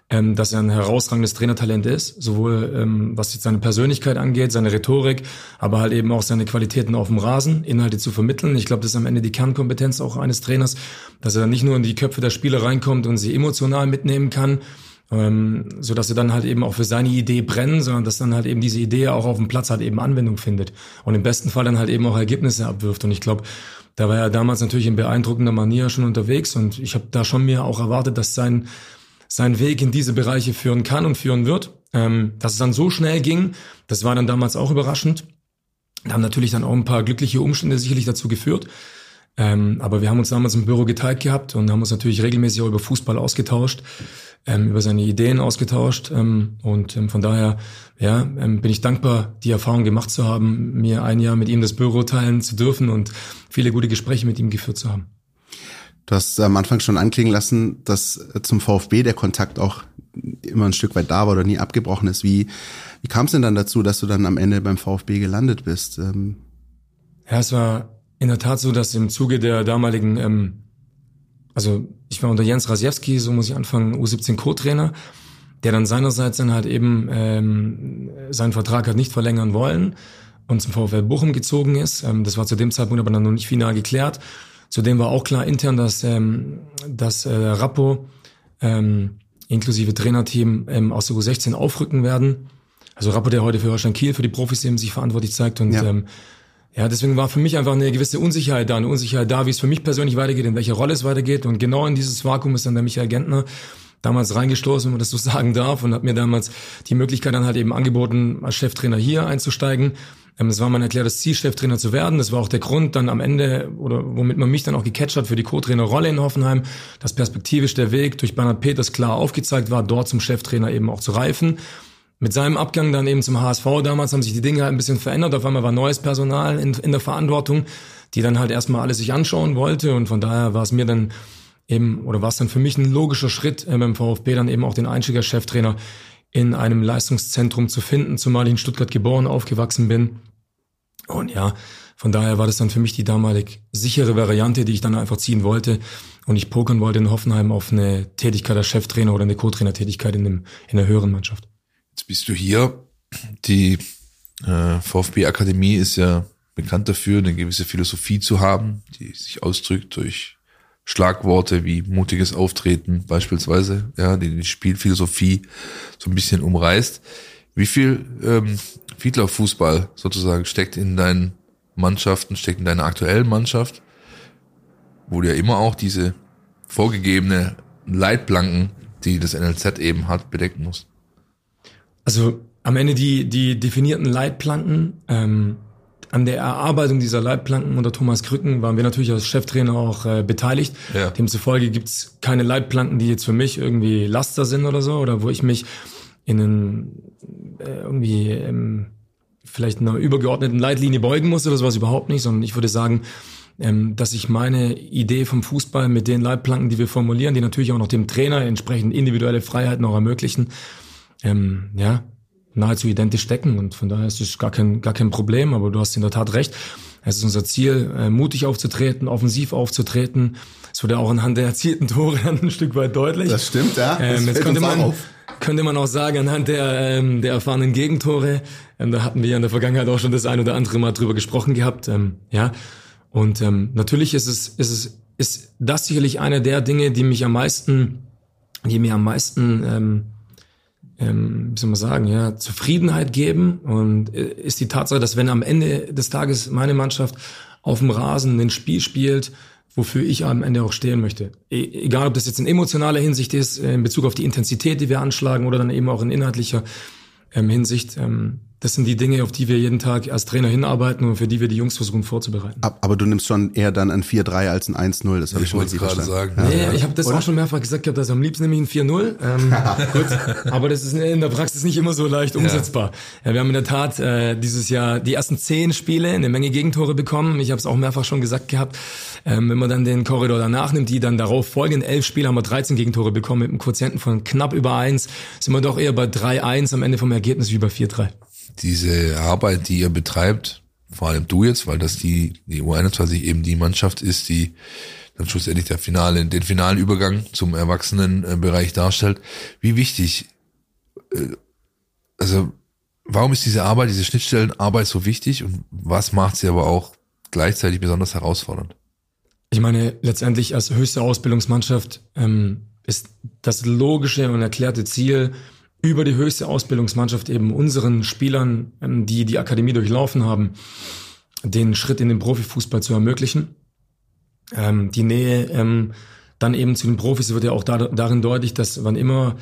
ähm, dass er ein herausragendes Trainertalent ist, sowohl ähm, was jetzt seine Persönlichkeit angeht, seine Rhetorik, aber halt eben auch seine Qualitäten auf dem Rasen, Inhalte zu vermitteln. Ich glaube, das ist am Ende die Kernkompetenz auch eines Trainers, dass er nicht nur in die Köpfe der Spieler reinkommt und sie emotional mitnehmen kann, ähm, so dass sie dann halt eben auch für seine Idee brennen, sondern dass dann halt eben diese Idee auch auf dem Platz halt eben Anwendung findet und im besten Fall dann halt eben auch Ergebnisse abwirft. Und ich glaube, da war er damals natürlich in beeindruckender Manier schon unterwegs und ich habe da schon mir auch erwartet, dass sein sein Weg in diese Bereiche führen kann und führen wird. Ähm, dass es dann so schnell ging, das war dann damals auch überraschend. Da haben natürlich dann auch ein paar glückliche Umstände sicherlich dazu geführt. Ähm, aber wir haben uns damals im Büro geteilt gehabt und haben uns natürlich regelmäßig auch über Fußball ausgetauscht, ähm, über seine Ideen ausgetauscht. Ähm, und ähm, von daher ja, ähm, bin ich dankbar, die Erfahrung gemacht zu haben, mir ein Jahr mit ihm das Büro teilen zu dürfen und viele gute Gespräche mit ihm geführt zu haben. Du hast am Anfang schon anklingen lassen, dass zum VfB der Kontakt auch immer ein Stück weit da war oder nie abgebrochen ist. Wie, wie kam es denn dann dazu, dass du dann am Ende beim VfB gelandet bist? Ähm ja, es war in der Tat so, dass im Zuge der damaligen, ähm, also ich war unter Jens Rasiewski, so muss ich anfangen, U17 Co-Trainer, der dann seinerseits dann halt eben ähm, seinen Vertrag hat nicht verlängern wollen und zum VfL Bochum gezogen ist. Ähm, das war zu dem Zeitpunkt aber dann noch nicht final geklärt. Zudem war auch klar intern, dass, ähm, dass äh, Rappo ähm, inklusive Trainerteam ähm, aus der U16 aufrücken werden. Also Rappo, der heute für Holstein Kiel, für die Profis eben sich verantwortlich zeigt. Und ja. Ähm, ja, deswegen war für mich einfach eine gewisse Unsicherheit da, eine Unsicherheit da, wie es für mich persönlich weitergeht, in welcher Rolle es weitergeht. Und genau in dieses Vakuum ist dann der Michael Gentner damals reingestoßen, wenn man das so sagen darf, und hat mir damals die Möglichkeit dann halt eben angeboten, als Cheftrainer hier einzusteigen. Ähm, es war mein erklärtes Ziel, Cheftrainer zu werden. Das war auch der Grund dann am Ende, oder womit man mich dann auch gecatcht hat für die Co-Trainer-Rolle in Hoffenheim, dass perspektivisch der Weg durch Bernhard Peters klar aufgezeigt war, dort zum Cheftrainer eben auch zu reifen. Mit seinem Abgang dann eben zum HSV damals haben sich die Dinge halt ein bisschen verändert. Auf einmal war neues Personal in, in der Verantwortung, die dann halt erstmal alles sich anschauen wollte. Und von daher war es mir dann eben, oder war es dann für mich ein logischer Schritt, äh, beim VfB dann eben auch den Einstieger Cheftrainer in einem Leistungszentrum zu finden, zumal ich in Stuttgart geboren, aufgewachsen bin. Und ja, von daher war das dann für mich die damalig sichere Variante, die ich dann einfach ziehen wollte. Und ich pokern wollte in Hoffenheim auf eine Tätigkeit als Cheftrainer oder eine Co-Trainer-Tätigkeit in, dem, in der höheren Mannschaft. Jetzt bist du hier. Die äh, VfB-Akademie ist ja bekannt dafür, eine gewisse Philosophie zu haben, die sich ausdrückt durch Schlagworte wie mutiges Auftreten beispielsweise, ja, die die Spielphilosophie so ein bisschen umreißt. Wie viel ähm, Fiedler-Fußball sozusagen steckt in deinen Mannschaften, steckt in deiner aktuellen Mannschaft, wo du ja immer auch diese vorgegebene Leitplanken, die das NLZ eben hat, bedecken musst? Also am Ende die, die definierten Leitplanken, ähm, an der Erarbeitung dieser Leitplanken unter Thomas Krücken waren wir natürlich als Cheftrainer auch äh, beteiligt. Ja. Demzufolge gibt's keine Leitplanken, die jetzt für mich irgendwie Laster sind oder so, oder wo ich mich in einen, äh, irgendwie ähm, vielleicht einer übergeordneten Leitlinie beugen muss oder sowas überhaupt nicht, sondern ich würde sagen, ähm, dass ich meine Idee vom Fußball mit den Leitplanken, die wir formulieren, die natürlich auch noch dem Trainer entsprechend individuelle Freiheiten auch ermöglichen, ähm, ja, nahezu identisch decken und von daher ist es gar kein, gar kein Problem, aber du hast in der Tat recht. Es ist unser Ziel, äh, mutig aufzutreten, offensiv aufzutreten. Es wurde auch anhand der erzielten Tore ein Stück weit deutlich. Das stimmt, ja. Das ähm, jetzt könnte man, auf. könnte man auch sagen, anhand der, ähm, der erfahrenen Gegentore, ähm, da hatten wir ja in der Vergangenheit auch schon das ein oder andere Mal drüber gesprochen gehabt, ähm, ja. Und ähm, natürlich ist es, ist es, ist das sicherlich eine der Dinge, die mich am meisten, die mir am meisten ähm, ähm, wie soll man sagen, ja, Zufriedenheit geben und äh, ist die Tatsache, dass wenn am Ende des Tages meine Mannschaft auf dem Rasen ein Spiel spielt, wofür ich am Ende auch stehen möchte. E egal, ob das jetzt in emotionaler Hinsicht ist, äh, in Bezug auf die Intensität, die wir anschlagen, oder dann eben auch in inhaltlicher ähm, Hinsicht, ähm, das sind die Dinge, auf die wir jeden Tag als Trainer hinarbeiten und für die wir die Jungs versuchen vorzubereiten. Aber du nimmst schon eher dann ein 4-3 als ein 1-0, das habe ich, Ich wollte richtig gerade verstanden. sagen. Nee, ich habe das auch schon mehrfach gesagt gehabt, dass am liebsten nehme ich ein 4-0. Ähm, gut, aber das ist in der Praxis nicht immer so leicht umsetzbar. Ja. wir haben in der Tat äh, dieses Jahr die ersten zehn Spiele eine Menge Gegentore bekommen. Ich habe es auch mehrfach schon gesagt gehabt. Ähm, wenn man dann den Korridor danach nimmt, die dann darauf folgenden elf Spiele haben wir 13 Gegentore bekommen mit einem Quotienten von knapp über 1, sind wir doch eher bei 3-1 am Ende vom Ergebnis wie bei 4-3. Diese Arbeit, die ihr betreibt, vor allem du jetzt, weil das die, die U21 eben die Mannschaft ist, die dann schlussendlich der finale, den finalen Übergang zum Erwachsenenbereich darstellt. Wie wichtig, äh, also warum ist diese Arbeit, diese Schnittstellenarbeit so wichtig und was macht sie aber auch gleichzeitig besonders herausfordernd? Ich meine, letztendlich als höchste Ausbildungsmannschaft ähm, ist das logische und erklärte Ziel, über die höchste Ausbildungsmannschaft eben unseren Spielern, ähm, die die Akademie durchlaufen haben, den Schritt in den Profifußball zu ermöglichen. Ähm, die Nähe ähm, dann eben zu den Profis wird ja auch da, darin deutlich, dass wann immer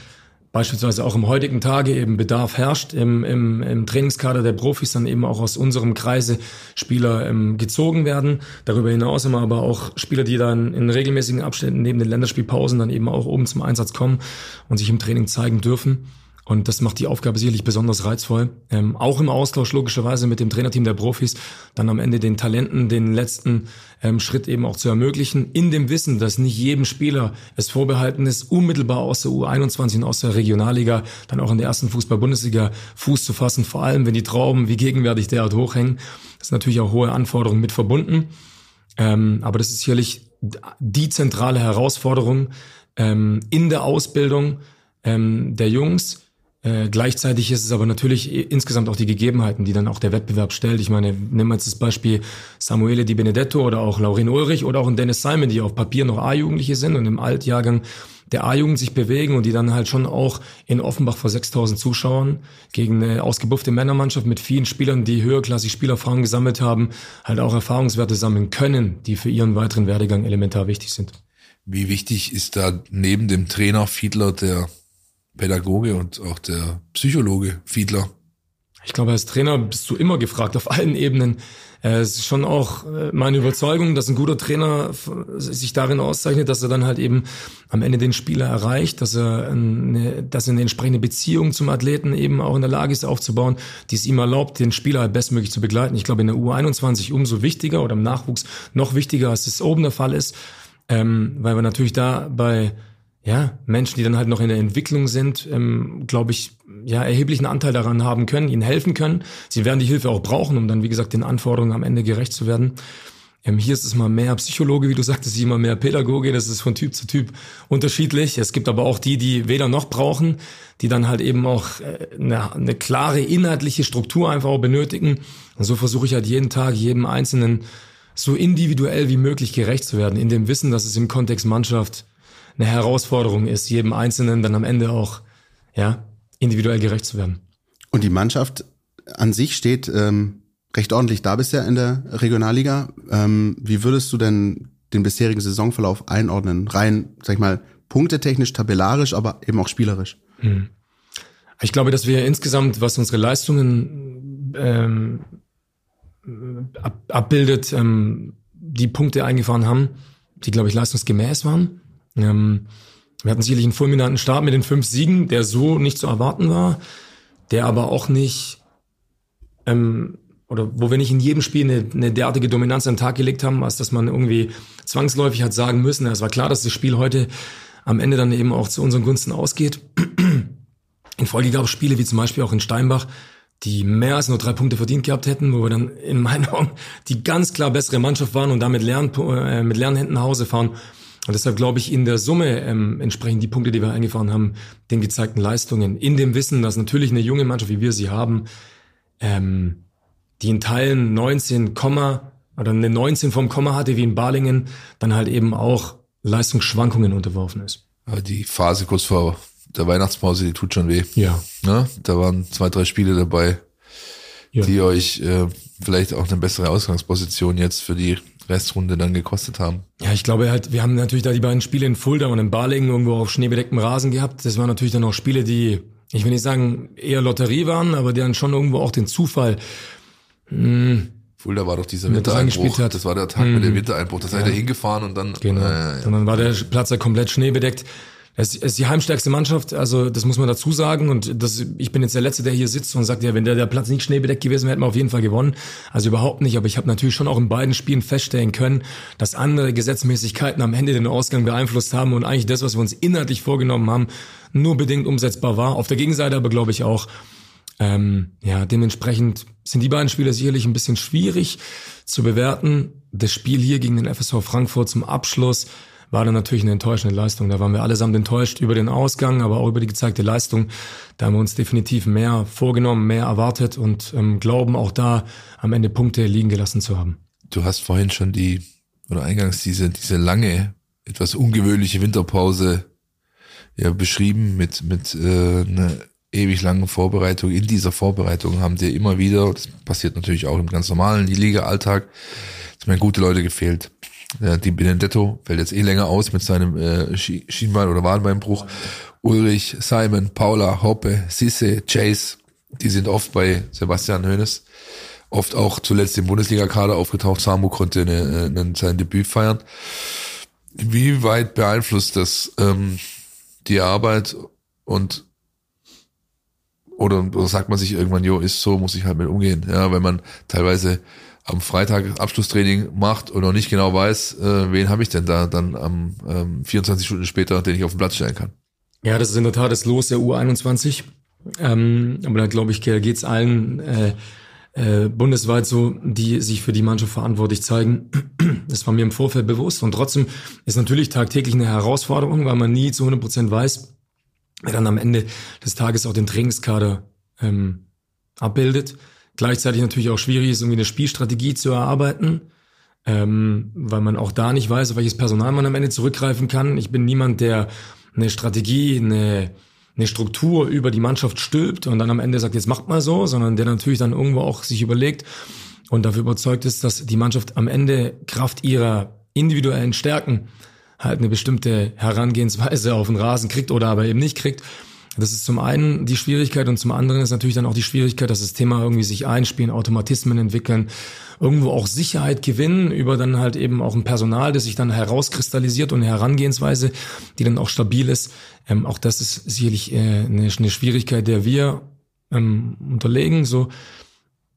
beispielsweise auch im heutigen Tage eben Bedarf herrscht, im, im, im Trainingskader der Profis dann eben auch aus unserem Kreise Spieler ähm, gezogen werden. Darüber hinaus wir aber auch Spieler, die dann in regelmäßigen Abständen neben den Länderspielpausen dann eben auch oben zum Einsatz kommen und sich im Training zeigen dürfen. Und das macht die Aufgabe sicherlich besonders reizvoll. Ähm, auch im Austausch logischerweise mit dem Trainerteam der Profis, dann am Ende den Talenten den letzten ähm, Schritt eben auch zu ermöglichen, in dem Wissen, dass nicht jedem Spieler es vorbehalten ist, unmittelbar aus der U21 und aus der Regionalliga, dann auch in der ersten Fußball-Bundesliga Fuß zu fassen, vor allem wenn die Trauben wie gegenwärtig derart hochhängen. Das ist natürlich auch hohe Anforderungen mit verbunden. Ähm, aber das ist sicherlich die zentrale Herausforderung ähm, in der Ausbildung ähm, der Jungs. Äh, gleichzeitig ist es aber natürlich insgesamt auch die Gegebenheiten, die dann auch der Wettbewerb stellt. Ich meine, nehmen wir jetzt das Beispiel Samuele Di Benedetto oder auch Laurin Ulrich oder auch ein Dennis Simon, die auf Papier noch A-Jugendliche sind und im Altjahrgang der A-Jugend sich bewegen und die dann halt schon auch in Offenbach vor 6000 Zuschauern gegen eine ausgebuffte Männermannschaft mit vielen Spielern, die höherklassig Spielerfahrung gesammelt haben, halt auch Erfahrungswerte sammeln können, die für ihren weiteren Werdegang elementar wichtig sind. Wie wichtig ist da neben dem Trainer Fiedler der Pädagoge und auch der Psychologe Fiedler? Ich glaube, als Trainer bist du immer gefragt auf allen Ebenen. Es ist schon auch meine Überzeugung, dass ein guter Trainer sich darin auszeichnet, dass er dann halt eben am Ende den Spieler erreicht, dass er eine, dass er eine entsprechende Beziehung zum Athleten eben auch in der Lage ist aufzubauen, die es ihm erlaubt, den Spieler halt bestmöglich zu begleiten. Ich glaube, in der U21 umso wichtiger oder im Nachwuchs noch wichtiger, als es oben der Fall ist, ähm, weil wir natürlich da bei ja, Menschen, die dann halt noch in der Entwicklung sind, ähm, glaube ich, ja, erheblichen Anteil daran haben können, ihnen helfen können. Sie werden die Hilfe auch brauchen, um dann, wie gesagt, den Anforderungen am Ende gerecht zu werden. Ähm, hier ist es mal mehr Psychologe, wie du sagtest, immer mehr Pädagoge. Das ist von Typ zu Typ unterschiedlich. Es gibt aber auch die, die weder noch brauchen, die dann halt eben auch äh, eine, eine klare inhaltliche Struktur einfach auch benötigen. Und so versuche ich halt jeden Tag, jedem Einzelnen so individuell wie möglich gerecht zu werden, in dem Wissen, dass es im Kontext Mannschaft eine Herausforderung ist, jedem Einzelnen dann am Ende auch ja individuell gerecht zu werden. Und die Mannschaft an sich steht ähm, recht ordentlich da bisher in der Regionalliga. Ähm, wie würdest du denn den bisherigen Saisonverlauf einordnen? Rein, sag ich mal, punktetechnisch, tabellarisch, aber eben auch spielerisch. Hm. Ich glaube, dass wir insgesamt, was unsere Leistungen ähm, ab, abbildet, ähm, die Punkte eingefahren haben, die, glaube ich, leistungsgemäß waren. Ähm, wir hatten sicherlich einen fulminanten Start mit den fünf Siegen, der so nicht zu erwarten war, der aber auch nicht, ähm, oder wo wir nicht in jedem Spiel eine, eine derartige Dominanz an den Tag gelegt haben, als dass man irgendwie zwangsläufig hat sagen müssen, es war klar, dass das Spiel heute am Ende dann eben auch zu unseren Gunsten ausgeht. In Folge gab es Spiele wie zum Beispiel auch in Steinbach, die mehr als nur drei Punkte verdient gehabt hätten, wo wir dann in meinen Augen die ganz klar bessere Mannschaft waren und damit Lern, äh, mit Lernhänden nach Hause fahren. Und deshalb glaube ich, in der Summe ähm, entsprechen die Punkte, die wir eingefahren haben, den gezeigten Leistungen. In dem Wissen, dass natürlich eine junge Mannschaft, wie wir sie haben, ähm, die in Teilen 19, oder eine 19 vom Komma hatte, wie in Balingen, dann halt eben auch Leistungsschwankungen unterworfen ist. Die Phase kurz vor der Weihnachtspause, die tut schon weh. Ja. Ne? Da waren zwei, drei Spiele dabei, ja. die euch äh, vielleicht auch eine bessere Ausgangsposition jetzt für die Restrunde dann gekostet haben. Ja, ich glaube halt, wir haben natürlich da die beiden Spiele in Fulda und in Balingen irgendwo auf schneebedecktem Rasen gehabt. Das waren natürlich dann auch Spiele, die ich will nicht sagen, eher Lotterie waren, aber die dann schon irgendwo auch den Zufall mh, Fulda war doch dieser Wintereinbruch. hat. Das war der Tag mit dem Wintereinbruch. Da seid ihr hingefahren und dann. Genau. Äh, Und dann war der Platz ja komplett schneebedeckt. Es ist die heimstärkste Mannschaft, also das muss man dazu sagen. Und das, ich bin jetzt der Letzte, der hier sitzt und sagt, ja, wenn der, der Platz nicht schneebedeckt gewesen wäre, hätten wir auf jeden Fall gewonnen. Also überhaupt nicht. Aber ich habe natürlich schon auch in beiden Spielen feststellen können, dass andere Gesetzmäßigkeiten am Ende den Ausgang beeinflusst haben und eigentlich das, was wir uns inhaltlich vorgenommen haben, nur bedingt umsetzbar war. Auf der Gegenseite aber glaube ich auch, ähm, ja, dementsprechend sind die beiden Spiele sicherlich ein bisschen schwierig zu bewerten. Das Spiel hier gegen den FSV Frankfurt zum Abschluss war dann natürlich eine enttäuschende Leistung. Da waren wir allesamt enttäuscht über den Ausgang, aber auch über die gezeigte Leistung. Da haben wir uns definitiv mehr vorgenommen, mehr erwartet und ähm, glauben auch da am Ende Punkte liegen gelassen zu haben. du hast vorhin schon die, oder eingangs diese, diese lange, etwas ungewöhnliche Winterpause ja beschrieben mit, mit äh, einer ewig langen Vorbereitung. In dieser Vorbereitung haben dir immer wieder, das passiert natürlich auch im ganz normalen Liga-Alltag, haben mir gute Leute gefehlt. Ja, die Benedetto fällt jetzt eh länger aus mit seinem äh, Schien- Schienbein- oder Wadenbeinbruch. Ulrich, Simon, Paula, Hoppe, Sisse, Chase, die sind oft bei Sebastian Hoeneß. Oft auch zuletzt im Bundesliga-Kader aufgetaucht. Samu konnte eine, eine, sein Debüt feiern. Wie weit beeinflusst das ähm, die Arbeit und oder, oder sagt man sich irgendwann, jo, ist so, muss ich halt mit umgehen. Ja, wenn man teilweise am Freitag Abschlusstraining macht und noch nicht genau weiß, äh, wen habe ich denn da dann ähm, 24 Stunden später, den ich auf den Platz stellen kann. Ja, das ist in der Tat das Los der U21. Ähm, aber da glaube ich, geht's allen äh, äh, bundesweit so, die sich für die Mannschaft verantwortlich zeigen. Das war mir im Vorfeld bewusst. Und trotzdem ist natürlich tagtäglich eine Herausforderung, weil man nie zu 100 Prozent weiß, wer dann am Ende des Tages auch den Trainingskader ähm, abbildet. Gleichzeitig natürlich auch schwierig ist, irgendwie eine Spielstrategie zu erarbeiten, ähm, weil man auch da nicht weiß, auf welches Personal man am Ende zurückgreifen kann. Ich bin niemand, der eine Strategie, eine, eine Struktur über die Mannschaft stülpt und dann am Ende sagt, jetzt macht mal so, sondern der natürlich dann irgendwo auch sich überlegt und dafür überzeugt ist, dass die Mannschaft am Ende Kraft ihrer individuellen Stärken halt eine bestimmte Herangehensweise auf den Rasen kriegt oder aber eben nicht kriegt. Das ist zum einen die Schwierigkeit und zum anderen ist natürlich dann auch die Schwierigkeit, dass das Thema irgendwie sich einspielen, Automatismen entwickeln, irgendwo auch Sicherheit gewinnen über dann halt eben auch ein Personal, das sich dann herauskristallisiert und eine Herangehensweise, die dann auch stabil ist. Ähm, auch das ist sicherlich äh, eine, eine Schwierigkeit, der wir ähm, unterlegen. So,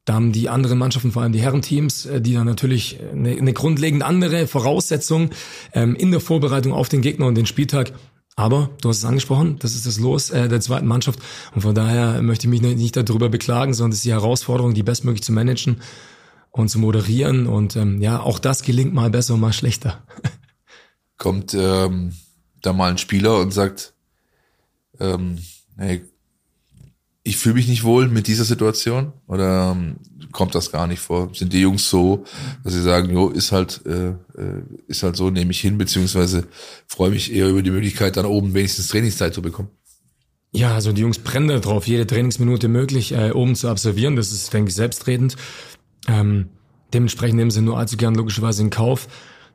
da haben die anderen Mannschaften, vor allem die Herrenteams, äh, die dann natürlich eine, eine grundlegend andere Voraussetzung ähm, in der Vorbereitung auf den Gegner und den Spieltag. Aber du hast es angesprochen, das ist das Los äh, der zweiten Mannschaft. Und von daher möchte ich mich nicht, darüber beklagen, sondern es ist die Herausforderung, die bestmöglich zu managen und zu moderieren. Und ähm, ja, auch das gelingt mal besser und mal schlechter. Kommt ähm, da mal ein Spieler und sagt, ähm, hey, ich fühle mich nicht wohl mit dieser Situation oder ähm, kommt das gar nicht vor? Sind die Jungs so, dass sie sagen, jo, ist halt, äh, äh, ist halt so, nehme ich hin, beziehungsweise freue mich eher über die Möglichkeit, dann oben wenigstens Trainingszeit zu bekommen? Ja, also die Jungs brennen darauf, jede Trainingsminute möglich äh, oben zu absolvieren. Das ist, denke ich, selbstredend. Ähm, dementsprechend nehmen sie nur allzu gern logischerweise in Kauf,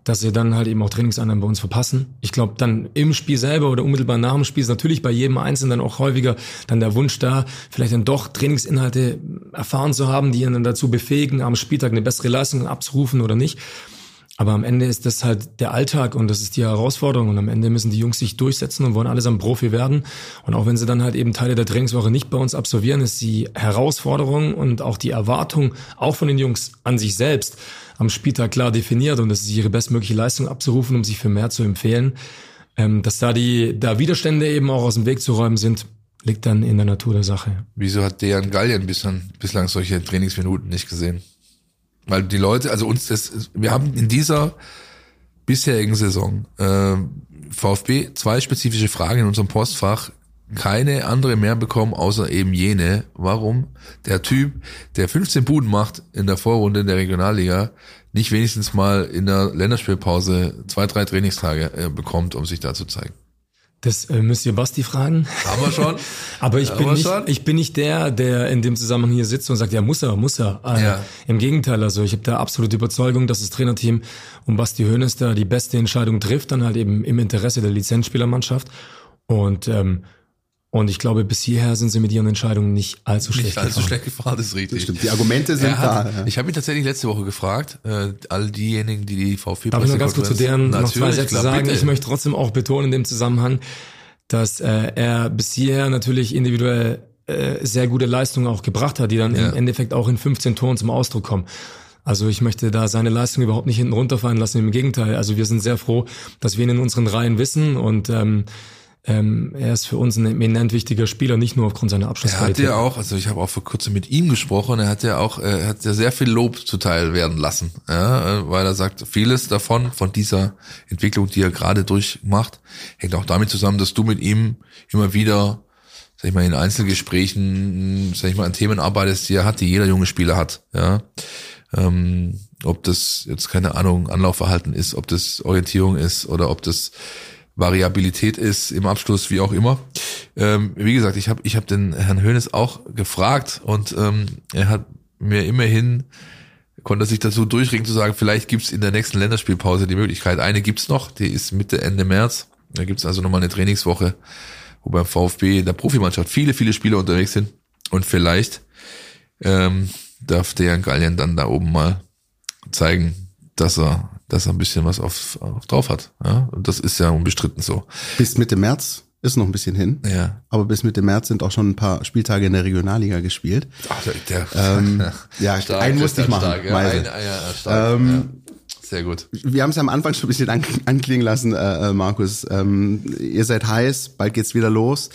dass sie dann halt eben auch Trainingseinheiten bei uns verpassen. Ich glaube, dann im Spiel selber oder unmittelbar nach dem Spiel ist natürlich bei jedem Einzelnen dann auch häufiger dann der Wunsch da, vielleicht dann doch Trainingsinhalte erfahren zu haben, die ihn dann dazu befähigen, am Spieltag eine bessere Leistung abzurufen oder nicht. Aber am Ende ist das halt der Alltag und das ist die Herausforderung und am Ende müssen die Jungs sich durchsetzen und wollen allesamt Profi werden. Und auch wenn sie dann halt eben Teile der Trainingswoche nicht bei uns absolvieren, ist die Herausforderung und auch die Erwartung auch von den Jungs an sich selbst am Spieltag klar definiert und das ist ihre bestmögliche Leistung abzurufen, um sich für mehr zu empfehlen. Ähm, dass da die da Widerstände eben auch aus dem Weg zu räumen sind, liegt dann in der Natur der Sache. Wieso hat Dejan Gallien bislang, bislang solche Trainingsminuten nicht gesehen? Weil die Leute, also uns das, wir haben in dieser bisherigen Saison äh, VfB zwei spezifische Fragen in unserem Postfach, keine andere mehr bekommen, außer eben jene. Warum der Typ, der 15 Buden macht in der Vorrunde der Regionalliga, nicht wenigstens mal in der Länderspielpause zwei, drei Trainingstage äh, bekommt, um sich da zu zeigen. Das äh, müsst ihr Basti fragen. Haben wir schon. Aber ich bin nicht, schon? ich bin nicht der, der in dem Zusammenhang hier sitzt und sagt, ja muss er, muss er. Äh, Ja. Im Gegenteil, also ich habe da absolute Überzeugung, dass das Trainerteam um Basti Hoeneß da die beste Entscheidung trifft, dann halt eben im Interesse der Lizenzspielermannschaft. Und ähm, Und ich glaube, bis hierher sind sie mit ihren Entscheidungen nicht allzu schlecht Nicht allzu gefahren. schlecht gefahren, das ist richtig. Das stimmt. Die Argumente sind hat, da. ja. Ich habe ihn tatsächlich letzte Woche gefragt, äh, all diejenigen, die die VfB Darf ich noch ganz kurz zu deren noch zwei Sätze klar, sagen? bitte. Ich möchte trotzdem auch betonen in dem Zusammenhang, dass äh, er bis hierher natürlich individuell äh, sehr gute Leistungen auch gebracht hat, die dann Ja. im Endeffekt auch in 15 Toren zum Ausdruck kommen. Also ich möchte da seine Leistung überhaupt nicht hinten runterfallen lassen. Im Gegenteil, also wir sind sehr froh, dass wir ihn in unseren Reihen wissen und ähm, ähm, er ist für uns ein eminent wichtiger Spieler, nicht nur aufgrund seiner Er hat Abschlussqualität. ja auch, also ich habe auch vor kurzem mit ihm gesprochen, er hat ja auch, er hat ja sehr viel Lob zuteil werden lassen, ja, weil er sagt, vieles davon, von dieser Entwicklung, die er gerade durchmacht, hängt auch damit zusammen, dass du mit ihm immer wieder, sag ich mal, in Einzelgesprächen, sag ich mal, an Themen arbeitest, die er hat, die jeder junge Spieler hat, ja. Ähm, ob das jetzt keine Ahnung Anlaufverhalten ist, ob das Orientierung ist oder ob das Variabilität ist im Abschluss, wie auch immer. Ähm, wie gesagt, ich habe ich hab den Herrn Hönes auch gefragt und ähm, er hat mir immerhin konnte sich dazu durchringen zu sagen, vielleicht gibt's in der nächsten Länderspielpause die Möglichkeit. Eine gibt's noch, die ist Mitte Ende März. Da gibt's also nochmal eine Trainingswoche, wo beim VfB in der Profimannschaft viele, viele Spieler unterwegs sind. Und vielleicht ähm, darf der Gallien dann da oben mal zeigen, dass er, dass er ein bisschen was auf, auf drauf hat. Ja? Und das ist ja unbestritten so. Bis Mitte März ist noch ein bisschen hin. Ja. Aber bis Mitte März sind auch schon ein paar Spieltage in der Regionalliga gespielt. Ach, der, der, Ähm, ja, stark, einen musste ich machen. Stark, ja, ein, ja, stark, Ähm. Sehr gut. Wir haben es am Anfang schon ein bisschen an, anklingen lassen, äh, äh, Markus. Ähm, ihr seid heiß, bald geht's wieder los.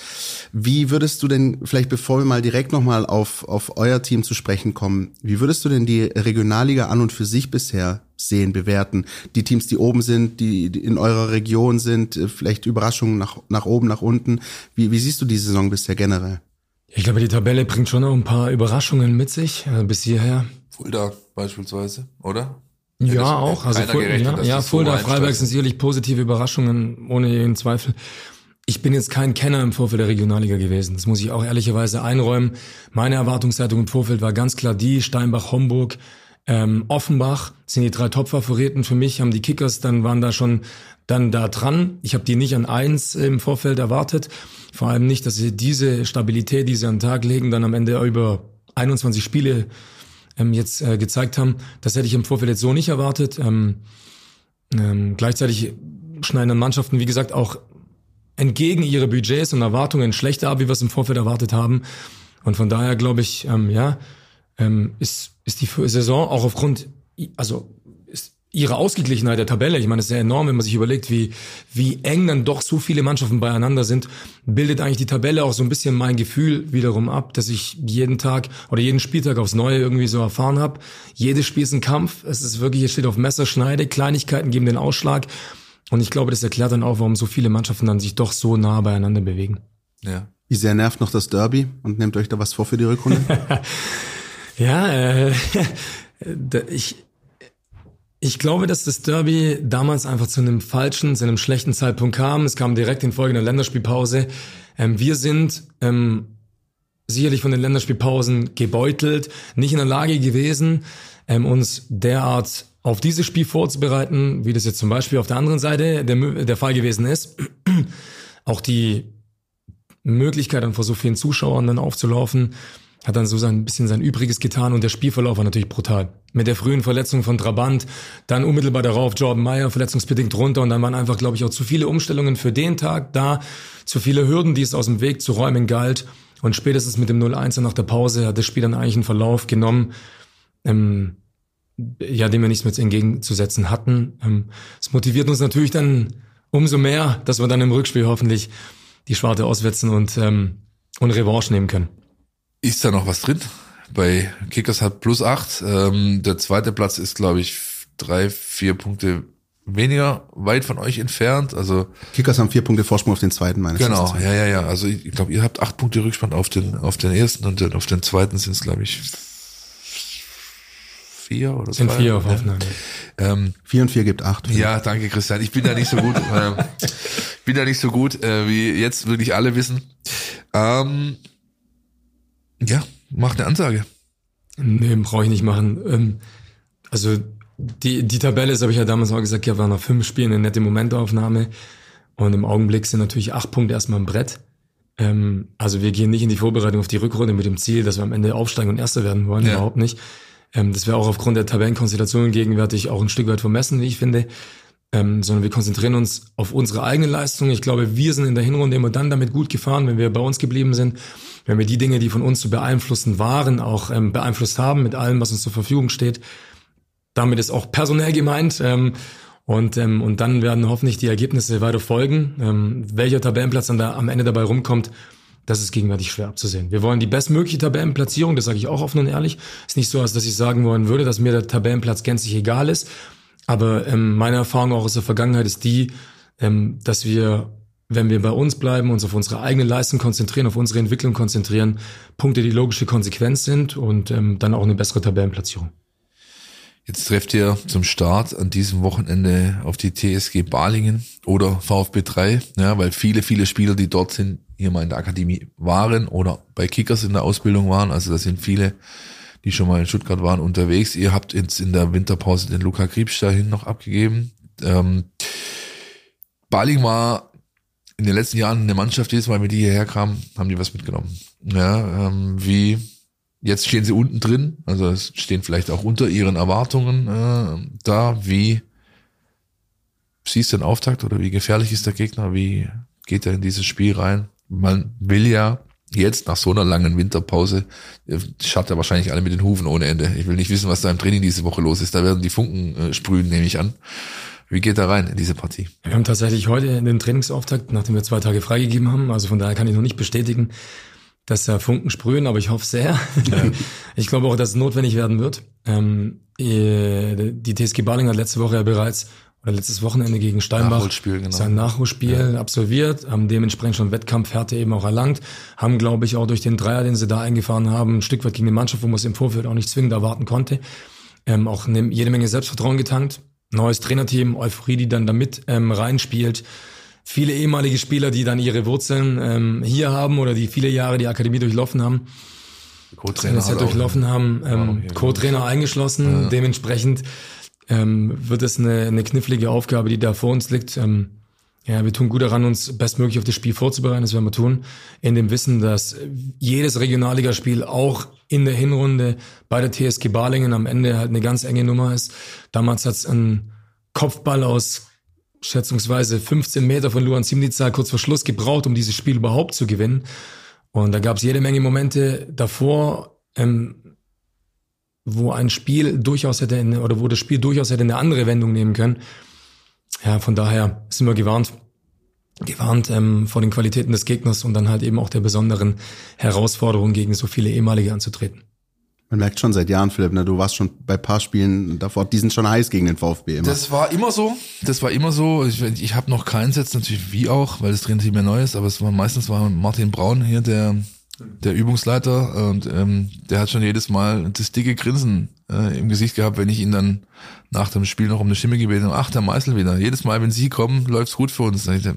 Wie würdest du denn, vielleicht bevor wir mal direkt nochmal auf, auf euer Team zu sprechen kommen, wie würdest du denn die Regionalliga an und für sich bisher sehen, bewerten? Die Teams, die oben sind, die, die in eurer Region sind, äh, vielleicht Überraschungen nach, nach oben, nach unten. Wie, wie siehst du die Saison bisher generell? Ich glaube, die Tabelle bringt schon noch ein paar Überraschungen mit sich, äh, bis hierher. Fulda beispielsweise, oder? Ja, auch. Also gerechnet, ja, ja so Fulda, einsteigt. Freiberg sind sicherlich positive Überraschungen, ohne jeden Zweifel. Ich bin jetzt kein Kenner im Vorfeld der Regionalliga gewesen. Das muss ich auch ehrlicherweise einräumen. Meine Erwartungshaltung im Vorfeld war ganz klar die, Steinbach, Homburg, ähm, Offenbach sind die drei Top-Favoriten für mich, haben die Kickers, dann waren da schon dann da dran. Ich habe die nicht an eins im Vorfeld erwartet. Vor allem nicht, dass sie diese Stabilität, die sie an den Tag legen, dann am Ende über 21 Spiele ähm, jetzt äh, gezeigt haben. Das hätte ich im Vorfeld jetzt so nicht erwartet. Ähm, ähm, gleichzeitig schneiden dann Mannschaften, wie gesagt, auch entgegen ihre Budgets und Erwartungen schlechter ab, wie wir es im Vorfeld erwartet haben. Und von daher glaube ich, ähm, ja, ähm, ist, ist die Saison auch aufgrund, also ihre Ausgeglichenheit der Tabelle, ich meine, das ist ja enorm, wenn man sich überlegt, wie, wie eng dann doch so viele Mannschaften beieinander sind, bildet eigentlich die Tabelle auch so ein bisschen mein Gefühl wiederum ab, dass ich jeden Tag oder jeden Spieltag aufs Neue irgendwie so erfahren habe. Jedes Spiel ist ein Kampf, es ist wirklich, es steht auf Messerschneide, Kleinigkeiten geben den Ausschlag. Und ich glaube, das erklärt dann auch, warum so viele Mannschaften dann sich doch so nah beieinander bewegen. Ja. Wie sehr nervt noch das Derby und nehmt euch da was vor für die Rückrunde? Ja, äh, ich, ich glaube, dass das Derby damals einfach zu einem falschen, zu einem schlechten Zeitpunkt kam. Es kam direkt in Folge einer Länderspielpause. Ähm, wir sind ähm, sicherlich von den Länderspielpausen gebeutelt, nicht in der Lage gewesen, ähm, uns derart auf dieses Spiel vorzubereiten, wie das jetzt zum Beispiel auf der anderen Seite der, der Fall gewesen ist. Auch die Möglichkeit, dann vor so vielen Zuschauern dann aufzulaufen, hat dann so sein bisschen sein Übriges getan und der Spielverlauf war natürlich brutal. Mit der frühen Verletzung von Trabant, dann unmittelbar darauf Jordan Meyer verletzungsbedingt runter und dann waren einfach, glaube ich, auch zu viele Umstellungen für den Tag da, zu viele Hürden, die es aus dem Weg zu räumen galt und spätestens mit dem 0-1 nach der Pause hat das Spiel dann eigentlich einen Verlauf genommen, ähm, ja, dem wir nichts mehr entgegenzusetzen hatten. Ähm, es motiviert uns natürlich dann umso mehr, dass wir dann im Rückspiel hoffentlich die Schwarte auswetzen und, ähm, und Revanche nehmen können. Ist da noch was drin? Bei Kickers hat plus acht. Ähm, der zweite Platz ist, glaube ich, drei, vier Punkte weniger weit von euch entfernt. Also Kickers haben vier Punkte Vorsprung auf den zweiten meines genau, Wissens. ja, ja, ja. Also ich, ich glaube, ihr habt acht Punkte Rückspann auf den auf den ersten und auf den zweiten sind es, glaube ich, vier oder Sind zwei. vier auf. Aufnahme. Ähm, Vier und vier gibt acht. Ja, danke Christian. Ich bin da nicht so gut. ich bin da nicht so gut, äh, wie jetzt wirklich alle wissen. Ähm, ja, mach eine Ansage. Nee, brauche ich nicht machen. Ähm, also die, die Tabelle ist, habe ich ja damals auch gesagt, ja, war nach fünf Spielen eine nette Momentaufnahme. Und im Augenblick sind natürlich acht Punkte erstmal im Brett. Ähm, also wir gehen nicht in die Vorbereitung auf die Rückrunde mit dem Ziel, dass wir am Ende aufsteigen und Erster werden wollen, Ja. überhaupt nicht. Ähm, das wäre auch aufgrund der Tabellenkonstellation gegenwärtig auch ein Stück weit vermessen, wie ich finde. Ähm, sondern wir konzentrieren uns auf unsere eigene Leistung. Ich glaube, wir sind in der Hinrunde immer dann damit gut gefahren, wenn wir bei uns geblieben sind, wenn wir die Dinge, die von uns zu beeinflussen waren, auch ähm, beeinflusst haben mit allem, was uns zur Verfügung steht. Damit ist auch personell gemeint. Ähm, und, ähm, und dann werden hoffentlich die Ergebnisse weiter folgen. Ähm, welcher Tabellenplatz dann da am Ende dabei rumkommt, das ist gegenwärtig schwer abzusehen. Wir wollen die bestmögliche Tabellenplatzierung, das sage ich auch offen und ehrlich. Ist nicht so, als dass ich sagen wollen würde, dass mir der Tabellenplatz gänzlich egal ist. Aber ähm, meine Erfahrung auch aus der Vergangenheit ist die, ähm, dass wir, wenn wir bei uns bleiben, uns auf unsere eigene Leistung konzentrieren, auf unsere Entwicklung konzentrieren, Punkte, die logische Konsequenz sind und ähm, dann auch eine bessere Tabellenplatzierung. Jetzt trefft ihr zum Start an diesem Wochenende auf die TSG Balingen oder VfB 3, ja, weil viele, viele Spieler, die dort sind, hier mal in der Akademie waren oder bei Kickers in der Ausbildung waren. Also da sind viele, die schon mal in Stuttgart waren, unterwegs. Ihr habt jetzt in der Winterpause den Luca Kriebsch dahin noch abgegeben. Ähm, Baling war in den letzten Jahren eine Mannschaft, jedes Mal, wenn die hierher kamen, haben die was mitgenommen. Ja, ähm, wie Jetzt stehen sie unten drin, also es stehen vielleicht auch unter ihren Erwartungen äh, da. Wie siehst du den Auftakt oder wie gefährlich ist der Gegner? Wie geht er in dieses Spiel rein? Man will ja jetzt nach so einer langen Winterpause, äh, schaut er wahrscheinlich alle mit den Hufen ohne Ende. Ich will nicht wissen, was da im Training diese Woche los ist. Da werden die Funken äh, sprühen, nehme ich an. Wie geht er rein in diese Partie? Wir haben tatsächlich heute den Trainingsauftakt, nachdem wir zwei Tage freigegeben haben. Also von daher kann ich noch nicht bestätigen, dass da Funken sprühen, aber ich hoffe sehr. ich glaube auch, dass es notwendig werden wird. Ähm, äh, die TSG Baling hat letzte Woche ja bereits oder letztes Wochenende gegen Steinbach Nachholspiel, genau. sein Nachholspiel absolviert, haben dementsprechend schon Wettkampfhärte eben auch erlangt, haben, glaube ich, auch durch den Dreier, den sie da eingefahren haben, ein Stück weit gegen eine Mannschaft, wo man es im Vorfeld auch nicht zwingend erwarten konnte, ähm, auch eine, jede Menge Selbstvertrauen getankt. Neues Trainerteam, Euphorie, die dann damit ähm, reinspielt viele ehemalige Spieler, die dann ihre Wurzeln ähm, hier haben oder die viele Jahre die Akademie durchlaufen haben, Co-Trainer das ja durchlaufen haben, ähm, Co-Trainer eingeschlossen. Ja. Dementsprechend ähm, wird es eine, eine knifflige Aufgabe, die da vor uns liegt. Ähm, ja, wir tun gut daran, uns bestmöglich auf das Spiel vorzubereiten. Das werden wir tun. In dem Wissen, dass jedes Regionalligaspiel auch in der Hinrunde bei der TSG Balingen am Ende halt eine ganz enge Nummer ist. Damals hat's einen Kopfball aus schätzungsweise 15 Meter von Luan Simnica kurz vor Schluss gebraucht, um dieses Spiel überhaupt zu gewinnen. Und da gab es jede Menge Momente davor, ähm, wo ein Spiel durchaus hätte in, oder wo das Spiel durchaus hätte eine andere Wendung nehmen können. Ja, von daher sind wir gewarnt, gewarnt ähm, vor den Qualitäten des Gegners und dann halt eben auch der besonderen Herausforderung, gegen so viele ehemalige anzutreten. Man merkt schon seit Jahren, Philipp, ne, du warst schon bei paar Spielen davor, die sind schon heiß gegen den VfB immer. Das war immer so. Das war immer so. Ich, ich habe noch keins jetzt natürlich wie auch, weil das Trainerteam ja neu ist, aber es war meistens war Martin Braun hier der der Übungsleiter und ähm, der hat schon jedes Mal das dicke Grinsen äh, im Gesicht gehabt, wenn ich ihn dann nach dem Spiel noch um eine Stimme gebeten habe. Ach, der Meißel wieder. Jedes Mal, wenn sie kommen, läuft's gut für uns. Ich, ja,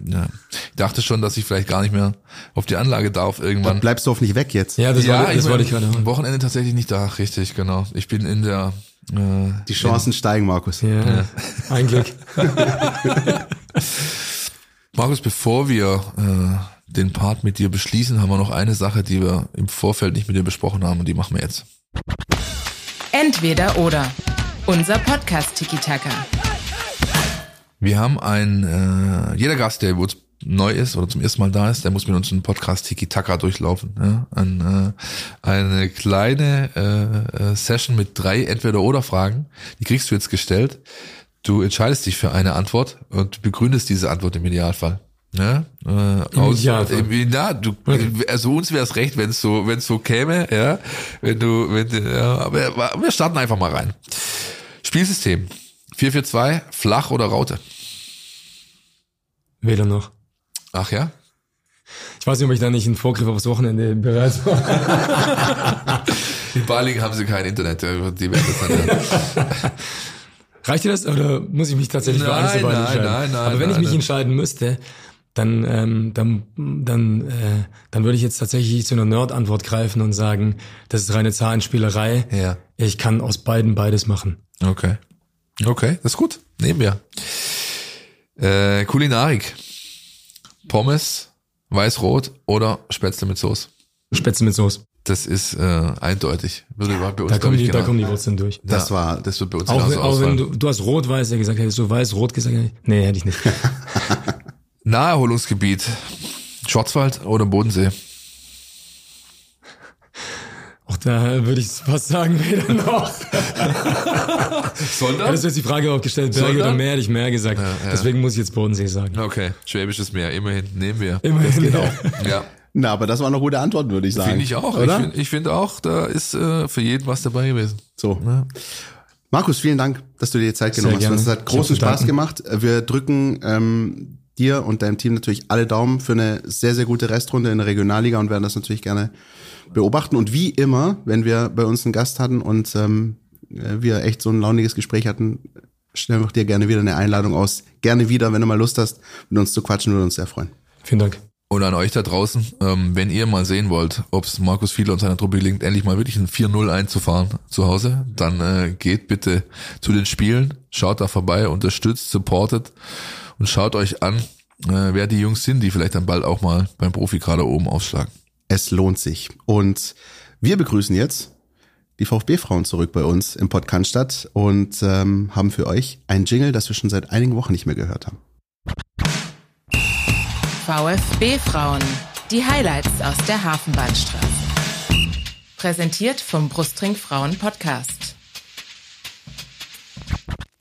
ich dachte schon, dass ich vielleicht gar nicht mehr auf die Anlage darf irgendwann. Dann bleibst du hoffentlich weg jetzt. Ja, das, ja, wollte, das ich wollte ich gerade hören. Wochenende tatsächlich nicht da, richtig, genau. Ich bin in der äh, Die Chancen steigen, Markus. Ja, ein Glück. Markus, bevor wir äh, den Part mit dir beschließen, haben wir noch eine Sache, die wir im Vorfeld nicht mit dir besprochen haben und die machen wir jetzt. Entweder oder. Unser Podcast Tiki Taka. Wir haben ein, äh, jeder Gast, der uns neu ist oder zum ersten Mal da ist, der muss mit uns einen Podcast Tiki Taka durchlaufen. Ja? Ein, äh, eine kleine äh, äh, Session mit drei Entweder-Oder-Fragen. Die kriegst du jetzt gestellt. Du entscheidest dich für eine Antwort und begründest diese Antwort im Idealfall. Ja, äh, aus, Idealfall. Im, na, du, also uns wäre es recht, wenn es so, wenn es so käme, ja, wenn du, wenn, du- ja, aber wir starten einfach mal rein. Spielsystem 442, flach oder Raute? Weder noch. Ach ja, Ich weiß nicht, ob ich da nicht einen Vorgriff aufs Wochenende bereit war. in Baling haben sie kein Internet, ja, die werden das dann, ja. Reicht dir das oder muss ich mich tatsächlich für Nein, der beiden nein, entscheiden? nein, nein, Aber wenn nein, ich mich nein. entscheiden müsste, dann ähm, dann dann, äh, dann würde ich jetzt tatsächlich zu einer Nerd-Antwort greifen und sagen, das ist reine Zahlenspielerei. Ja. Ich kann aus beiden beides machen. Okay. Okay, das ist gut. Nehmen wir. Äh, Kulinarik. Pommes Weiß-Rot oder Spätzle mit Soße? Spätzle mit Soße. Das ist äh, eindeutig. Würde bei uns, Da kommen, die, da genau- kommen die Wurzeln durch. Das ja, war das wird bei uns Auch, genauso auch wenn du, du hast rot-weiß ja gesagt, hättest du weiß-rot gesagt, nee, hätte ich nicht. Naherholungsgebiet. Schwarzwald oder Bodensee? Auch da würde ich fast sagen, weder noch. Sondern? Hättest du jetzt die Frage auch gestellt, Berge Sondern? oder Meer, hätte ich mehr gesagt. ja. Deswegen muss ich jetzt Bodensee sagen. Okay, Schwäbisches Meer, immerhin, nehmen wir. Immerhin. Das geht auch. Ja, Na, aber das war eine gute Antwort, würde ich sagen. finde ich auch. Oder? Ich finde find auch, da ist äh, für jeden was dabei gewesen. so. Ja. Markus, vielen Dank, dass du dir die Zeit genommen hast. gerne. Das hat großen Spaß gemacht. Wir drücken ähm, dir und deinem Team natürlich alle Daumen für eine sehr, sehr gute Restrunde in der Regionalliga und werden das natürlich gerne beobachten. Und wie immer, wenn wir bei uns einen Gast hatten und ähm, äh, wir echt so ein launiges Gespräch hatten, stellen wir dir gerne wieder eine Einladung aus. Gerne wieder, wenn du mal Lust hast, mit uns zu quatschen, würde uns sehr freuen. Vielen Dank. Und an euch da draußen, ähm, wenn ihr mal sehen wollt, ob es Markus Fiedler und seiner Truppe gelingt, endlich mal wirklich ein 4-0 einzufahren zu Hause, dann äh, geht bitte zu den Spielen, schaut da vorbei, unterstützt, supportet und schaut euch an, äh, wer die Jungs sind, die vielleicht dann bald auch mal beim Profi gerade oben aufschlagen. Es lohnt sich. Und wir begrüßen jetzt die VfB-Frauen zurück bei uns im Podcast statt und ähm, haben für euch ein Jingle, das wir schon seit einigen Wochen nicht mehr gehört haben. VfB Frauen. Die Highlights aus der Hafenbahnstraße. Präsentiert vom Brustring Frauen Podcast.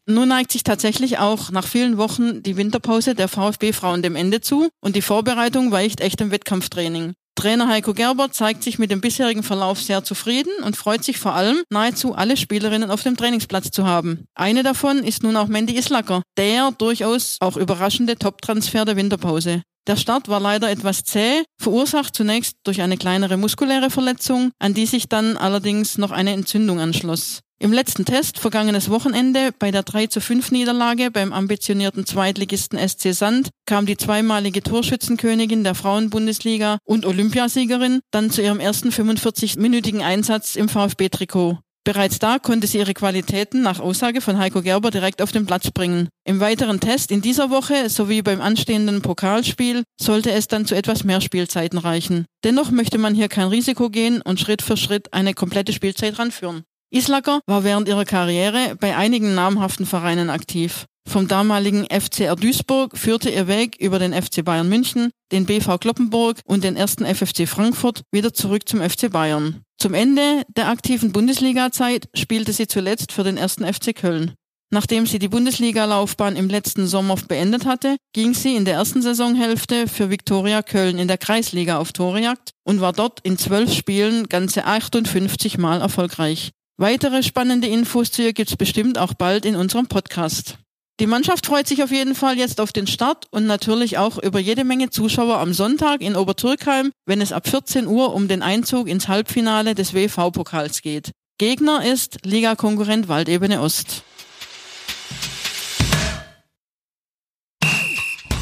Nun neigt sich tatsächlich auch nach vielen Wochen die Winterpause der VfB-Frauen dem Ende zu und die Vorbereitung weicht echt im Wettkampftraining. Trainer Heiko Gerber zeigt sich mit dem bisherigen Verlauf sehr zufrieden und freut sich vor allem, nahezu alle Spielerinnen auf dem Trainingsplatz zu haben. Eine davon ist nun auch Mandy Islacker, der durchaus auch überraschende Top-Transfer der Winterpause. Der Start war leider etwas zäh, verursacht zunächst durch eine kleinere muskuläre Verletzung, an die sich dann allerdings noch eine Entzündung anschloss. Im letzten Test, vergangenes Wochenende, bei der 3 zu 5 Niederlage beim ambitionierten Zweitligisten SC Sand, kam die zweimalige Torschützenkönigin der Frauenbundesliga und Olympiasiegerin dann zu ihrem ersten 45-minütigen Einsatz im VfB-Trikot. Bereits da konnte sie ihre Qualitäten nach Aussage von Heiko Gerber direkt auf den Platz bringen. Im weiteren Test in dieser Woche sowie beim anstehenden Pokalspiel sollte es dann zu etwas mehr Spielzeiten reichen. Dennoch möchte man hier kein Risiko gehen und Schritt für Schritt eine komplette Spielzeit ranführen. Islacker war während ihrer Karriere bei einigen namhaften Vereinen aktiv. Vom damaligen FCR Duisburg führte ihr Weg über den FC Bayern München, den BV Kloppenburg und den ersten FFC Frankfurt wieder zurück zum FC Bayern. Zum Ende der aktiven Bundesliga-Zeit spielte sie zuletzt für den ersten FC Köln. Nachdem sie die Bundesliga-Laufbahn im letzten Sommer beendet hatte, ging sie in der ersten Saisonhälfte für Viktoria Köln in der Kreisliga auf Torejagd und war dort in zwölf Spielen ganze 58 Mal erfolgreich. Weitere spannende Infos zu ihr gibt's bestimmt auch bald in unserem Podcast. Die Mannschaft freut sich auf jeden Fall jetzt auf den Start und natürlich auch über jede Menge Zuschauer am Sonntag in Obertürkheim, wenn es ab 14 Uhr um den Einzug ins Halbfinale des WV-Pokals geht. Gegner ist Ligakonkurrent Waldebene Ost.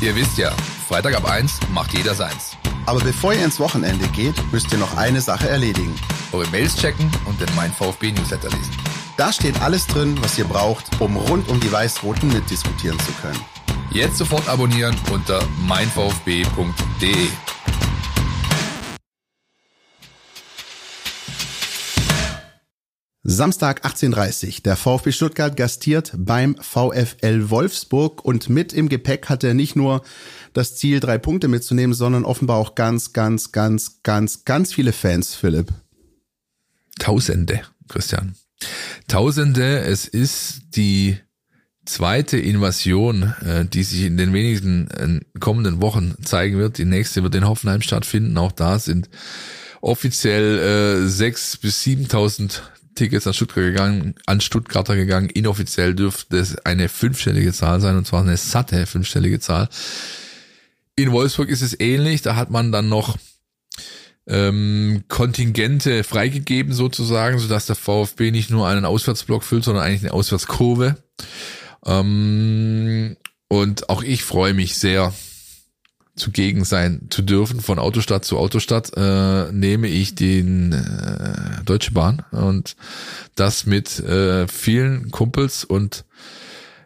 Ihr wisst ja, Freitag ab 1 macht jeder seins. Aber bevor ihr ins Wochenende geht, müsst ihr noch eine Sache erledigen. Eure Mails checken und den Mein VfB Newsletter lesen. Da steht alles drin, was ihr braucht, um rund um die Weiß-Roten mitdiskutieren zu können. Jetzt sofort abonnieren unter meinvfb.de. Samstag 18.30 Der VfB Stuttgart gastiert beim VfL Wolfsburg und mit im Gepäck hat er nicht nur das Ziel, drei Punkte mitzunehmen, sondern offenbar auch ganz, ganz, ganz, ganz, ganz viele Fans, Philipp. Tausende, Christian. Tausende, es ist die zweite Invasion, äh, die sich in den wenigen äh, kommenden Wochen zeigen wird. Die nächste wird in Hoffenheim stattfinden. Auch da sind offiziell äh, sechs bis 7.000 Tickets an Stuttgart gegangen, an Stuttgarter gegangen. Inoffiziell dürfte es eine fünfstellige Zahl sein, und zwar eine satte fünfstellige Zahl. In Wolfsburg ist es ähnlich. Da hat man dann noch ähm, Kontingente freigegeben sozusagen, sodass der VfB nicht nur einen Auswärtsblock füllt, sondern eigentlich eine Auswärtskurve. Ähm, und auch ich freue mich sehr, zugegen sein zu dürfen. Von Autostadt zu Autostadt äh, nehme ich den äh, Deutsche Bahn und das mit äh, vielen Kumpels und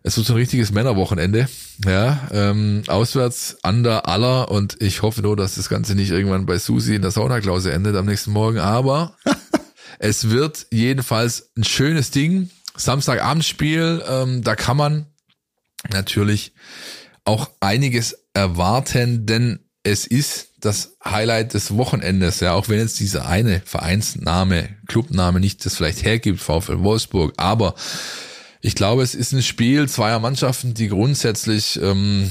Es wird so ein richtiges Männerwochenende. Ja, ähm, auswärts an der Aller und ich hoffe nur, dass das Ganze nicht irgendwann bei Susi in der Saunaklause endet am nächsten Morgen. Aber es wird jedenfalls ein schönes Ding. Samstagabendspiel, ähm, da kann man natürlich auch einiges erwarten, denn es ist das Highlight des Wochenendes, ja, auch wenn jetzt dieser eine Vereinsname, Clubname nicht das vielleicht hergibt, VfL Wolfsburg, aber ich glaube, es ist ein Spiel zweier Mannschaften, die grundsätzlich ähm,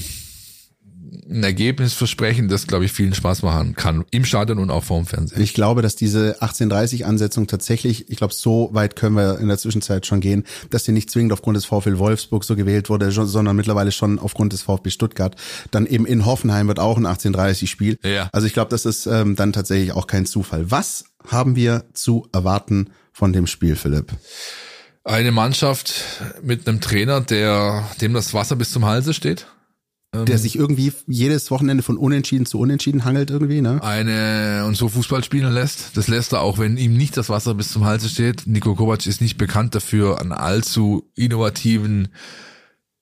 ein Ergebnis versprechen, das, glaube ich, vielen Spaß machen kann. Im Stadion und auch vor dem Fernsehen. Ich glaube, dass diese 1830-Ansetzung tatsächlich, ich glaube, so weit können wir in der Zwischenzeit schon gehen, dass sie nicht zwingend aufgrund des VfL Wolfsburg so gewählt wurde, sondern mittlerweile schon aufgrund des VfB Stuttgart. Dann eben in Hoffenheim wird auch ein 1830-Spiel. Ja. Also ich glaube, das ist ähm, dann tatsächlich auch kein Zufall. Was haben wir zu erwarten von dem Spiel, Philipp? Eine Mannschaft mit einem Trainer, der dem das Wasser bis zum Halse steht. Der sich irgendwie jedes Wochenende von Unentschieden zu Unentschieden hangelt irgendwie, ne? eine und so Fußball spielen lässt. Das lässt er auch, wenn ihm nicht das Wasser bis zum Halse steht. Niko Kovac ist nicht bekannt dafür, einen allzu innovativen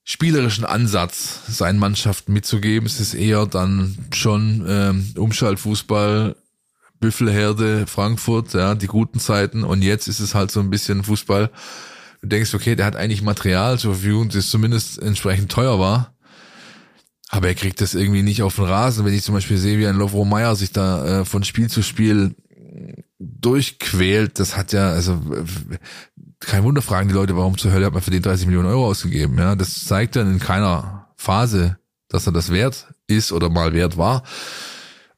spielerischen Ansatz seinen Mannschaften mitzugeben. Es ist eher dann schon ähm, Umschaltfußball, Büffelherde, Frankfurt, ja, die guten Zeiten. Und jetzt ist es halt so ein bisschen Fußball. Denkst, okay, der hat eigentlich Material zur Verfügung, das zumindest entsprechend teuer war. Aber er kriegt das irgendwie nicht auf den Rasen. Wenn ich zum Beispiel sehe, wie ein Lovro Meyer sich da äh, von Spiel zu Spiel durchquält, das hat ja, also kein Wunder fragen die Leute, warum zur Hölle hat man für den 30 Millionen Euro ausgegeben. Ja, das zeigt dann in keiner Phase, dass er das wert ist oder mal wert war.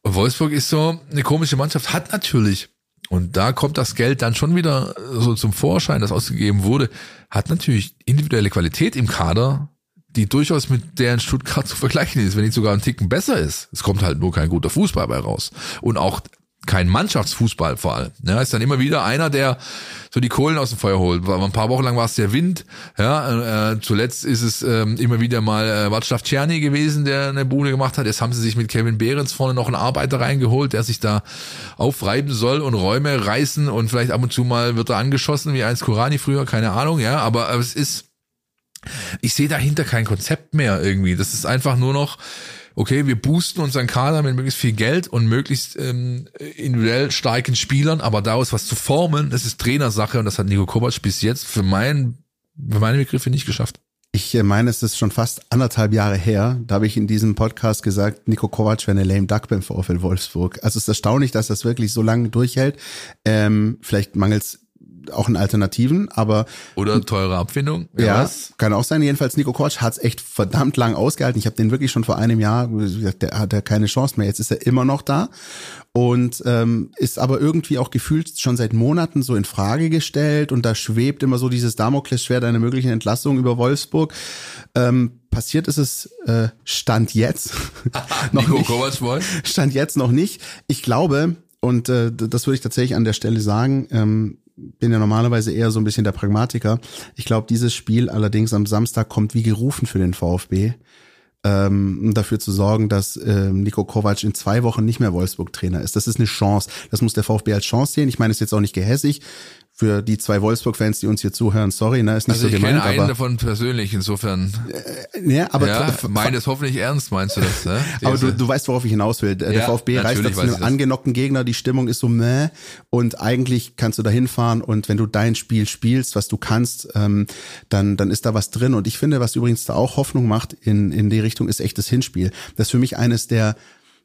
Und Wolfsburg ist so eine komische Mannschaft, hat natürlich, und da kommt das Geld dann schon wieder so zum Vorschein, das ausgegeben wurde, hat natürlich individuelle Qualität im Kader, die durchaus mit der in Stuttgart zu vergleichen ist, wenn nicht sogar ein Ticken besser ist. Es kommt halt nur kein guter Fußball bei raus. Und auch kein Mannschaftsfußball vor allem. Ja, ist dann immer wieder einer, der so die Kohlen aus dem Feuer holt. Ein paar Wochen lang war es der Wind. Ja, äh, zuletzt ist es ähm, immer wieder mal äh, Václav Czerny gewesen, der eine Bude gemacht hat. Jetzt haben sie sich mit Kevin Behrens vorne noch einen Arbeiter reingeholt, der sich da aufreiben soll und Räume reißen und vielleicht ab und zu mal wird er angeschossen, wie eins Kurani früher, keine Ahnung, ja, aber es ist ich sehe dahinter kein Konzept mehr irgendwie. Das ist einfach nur noch, okay, wir boosten unseren Kader mit möglichst viel Geld und möglichst ähm, individuell starken Spielern, aber daraus was zu formen, das ist Trainersache und das hat Nico Kovac bis jetzt für, mein, für meine Begriffe nicht geschafft. Ich äh, meine, es ist schon fast anderthalb Jahre her. Da habe ich in diesem Podcast gesagt, Nico Kovac wäre eine lame duck beim VfL Wolfsburg. Also es ist erstaunlich, dass das wirklich so lange durchhält. Ähm, vielleicht mangels auch in Alternativen, aber Oder teure Abfindung. ja, weiß. kann auch sein. Jedenfalls Nico Kovac hat's echt verdammt lang ausgehalten. Ich habe den wirklich schon vor einem Jahr gesagt, der hat ja keine Chance mehr. Jetzt ist er immer noch da und ähm, ist aber irgendwie auch gefühlt schon seit Monaten so in Frage gestellt und da schwebt immer so dieses Damoklesschwert einer möglichen Entlassung über Wolfsburg. Ähm, passiert ist es äh, stand jetzt noch Nico nicht. Stand jetzt noch nicht. Ich glaube, und äh, das würde ich tatsächlich an der Stelle sagen, ähm, bin ja normalerweise eher so ein bisschen der Pragmatiker. Ich glaube, dieses Spiel allerdings am Samstag kommt wie gerufen für den VfB, ähm, um dafür zu sorgen, dass ähm, Nico Kovac in zwei Wochen nicht mehr Wolfsburg-Trainer ist. Das ist eine Chance. Das muss der VfB als Chance sehen. Ich meine, es ist jetzt auch nicht gehässig für die zwei Wolfsburg-Fans, die uns hier zuhören. Sorry, ne, ist nicht Also so ich gemeint, kenne einen aber, davon persönlich, insofern. ja, aber ja, tr- meine es hoffentlich ernst, meinst du das? Ne? Aber du, du weißt, worauf ich hinaus will. Der Ja, VfB natürlich da zu einem ich das. angenockten Gegner, die Stimmung ist so meh und eigentlich kannst du da hinfahren und wenn du dein Spiel spielst, was du kannst, ähm, dann, dann ist da was drin. Und ich finde, was übrigens da auch Hoffnung macht in, in die Richtung, ist echtes Hinspiel. Das ist für mich eines der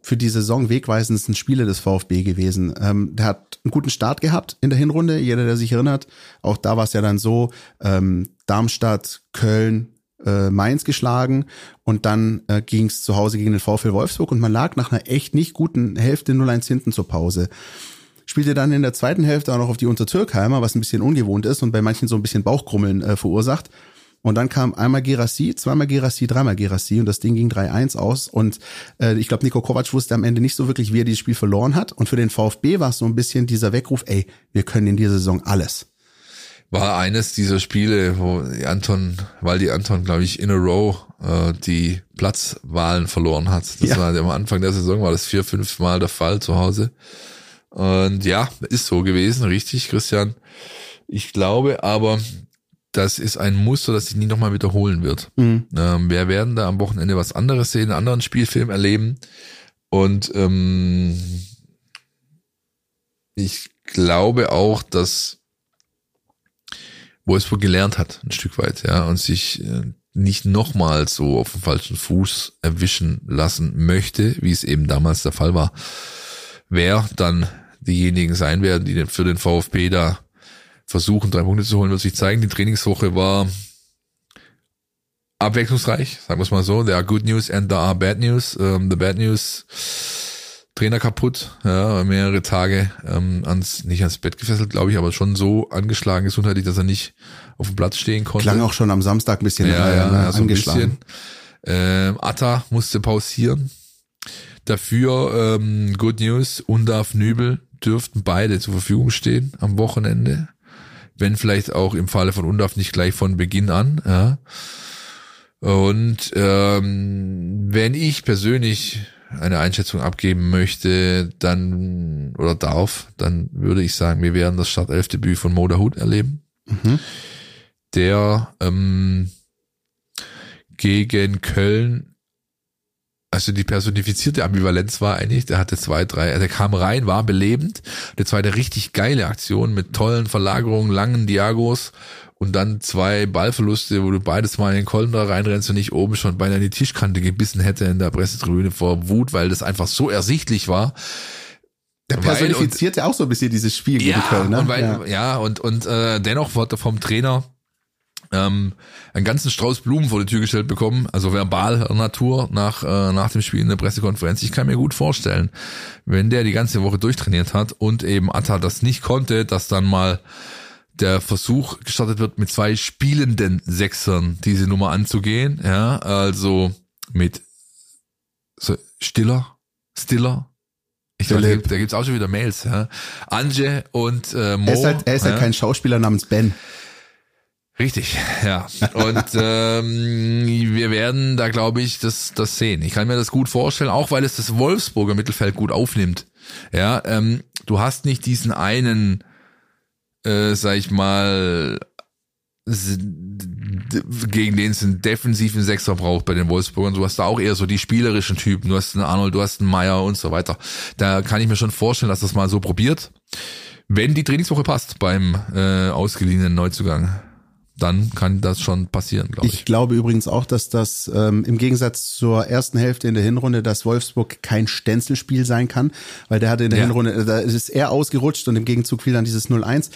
für die Saison wegweisendsten Spiele des VfB gewesen. Ähm, der hat einen guten Start gehabt in der Hinrunde, jeder, der sich erinnert. Auch da war es ja dann so, ähm, Darmstadt, Köln, äh, Mainz geschlagen und dann äh, ging es zu Hause gegen den VfL Wolfsburg und man lag nach einer echt nicht guten Hälfte 0-1 hinten zur Pause. Spielte dann in der zweiten Hälfte auch noch auf die Untertürkheimer, was ein bisschen ungewohnt ist und bei manchen so ein bisschen Bauchkrummeln äh, verursacht. Und dann kam einmal Gerassi, zweimal Gerassi, dreimal Gerassi und das Ding ging 3-1 aus. Und äh, ich glaube, Nico Kovac wusste am Ende nicht so wirklich, wie er dieses Spiel verloren hat. Und für den VfB war es so ein bisschen dieser Weckruf, ey, wir können in dieser Saison alles. war eines dieser Spiele, wo Anton, weil die Anton, glaube ich, in a row äh, die Platzwahlen verloren hat. Das Ja. war am Anfang der Saison, war das vier, fünf Mal der Fall zu Hause. Und ja, ist so gewesen, richtig, Christian. Ich glaube aber, das ist ein Muster, das sich nie nochmal wiederholen wird. Mhm. Ähm, wir werden da am Wochenende was anderes sehen, einen anderen Spielfilm erleben. Und ähm, ich glaube auch, dass Wolfsburg gelernt hat, ein Stück weit, ja, und sich äh, nicht nochmal so auf dem falschen Fuß erwischen lassen möchte, wie es eben damals der Fall war. Wer dann diejenigen sein werden, die für den VfB da versuchen, drei Punkte zu holen, wird sich zeigen. Die Trainingswoche war abwechslungsreich, sagen wir es mal so. There are good news and there are bad news. Um, ähm, the bad news, Trainer kaputt, ja, mehrere Tage ähm, ans, nicht ans Bett gefesselt, glaube ich, aber schon so angeschlagen gesundheitlich, dass er nicht auf dem Platz stehen konnte. Klang auch schon am Samstag ein bisschen ja, ja, ja, so angeschlagen. Ähm, Atta musste pausieren. Dafür ähm, Good News, Undaf Nübel dürften beide zur Verfügung stehen am Wochenende wenn vielleicht auch im Falle von Undaf nicht gleich von Beginn an. Ja. Und ähm, wenn ich persönlich eine Einschätzung abgeben möchte, dann oder darf, dann würde ich sagen, wir werden das Startelfdebüt von Moda Hut erleben, mhm. der ähm, gegen Köln also die personifizierte Ambivalenz war eigentlich, der hatte zwei, drei, der kam rein, war belebend, der zweite richtig geile Aktion mit tollen Verlagerungen, langen Diagos und dann zwei Ballverluste, wo du beides mal in den Kolben da reinrennst und nicht oben schon beinahe in die Tischkante gebissen hätte in der Pressetribüne vor Wut, weil das einfach so ersichtlich war. Der personifiziert ja auch so ein bisschen dieses Spiel ja, gegen Köln, ne? Und weil, ja. ja, und, und äh, dennoch wurde vom Trainer ähm, einen ganzen Strauß Blumen vor die Tür gestellt bekommen, also verbal Natur nach, äh, nach dem Spiel in der Pressekonferenz. Ich kann mir gut vorstellen, wenn der die ganze Woche durchtrainiert hat und eben Atta das nicht konnte, dass dann mal der Versuch gestartet wird, mit zwei spielenden Sechsern diese Nummer anzugehen. Ja, also mit so Stiller, Stiller, ich glaube, da, da gibt's auch schon wieder Mails. Ja. Anje und äh, Mo. Er ist halt, er ist halt kein Schauspieler namens Ben. Richtig, ja. Und ähm, wir werden da, glaube ich, das, das sehen. Ich kann mir das gut vorstellen, auch weil es das Wolfsburger Mittelfeld gut aufnimmt. Ja, ähm, du hast nicht diesen einen, äh, sag ich mal, gegen den es einen defensiven Sechser braucht bei den Wolfsburgern. Du hast da auch eher so die spielerischen Typen. Du hast einen Arnold, du hast einen Meier und so weiter. Da kann ich mir schon vorstellen, dass das mal so probiert. Wenn die Trainingswoche passt beim äh, ausgeliehenen Neuzugang dann kann das schon passieren, glaube ich. Ich glaube übrigens auch, dass das ähm, im Gegensatz zur ersten Hälfte in der Hinrunde, dass Wolfsburg kein Stenzelspiel sein kann, weil der hatte in der ja. Hinrunde, da ist er ausgerutscht und im Gegenzug fiel dann dieses 0-1.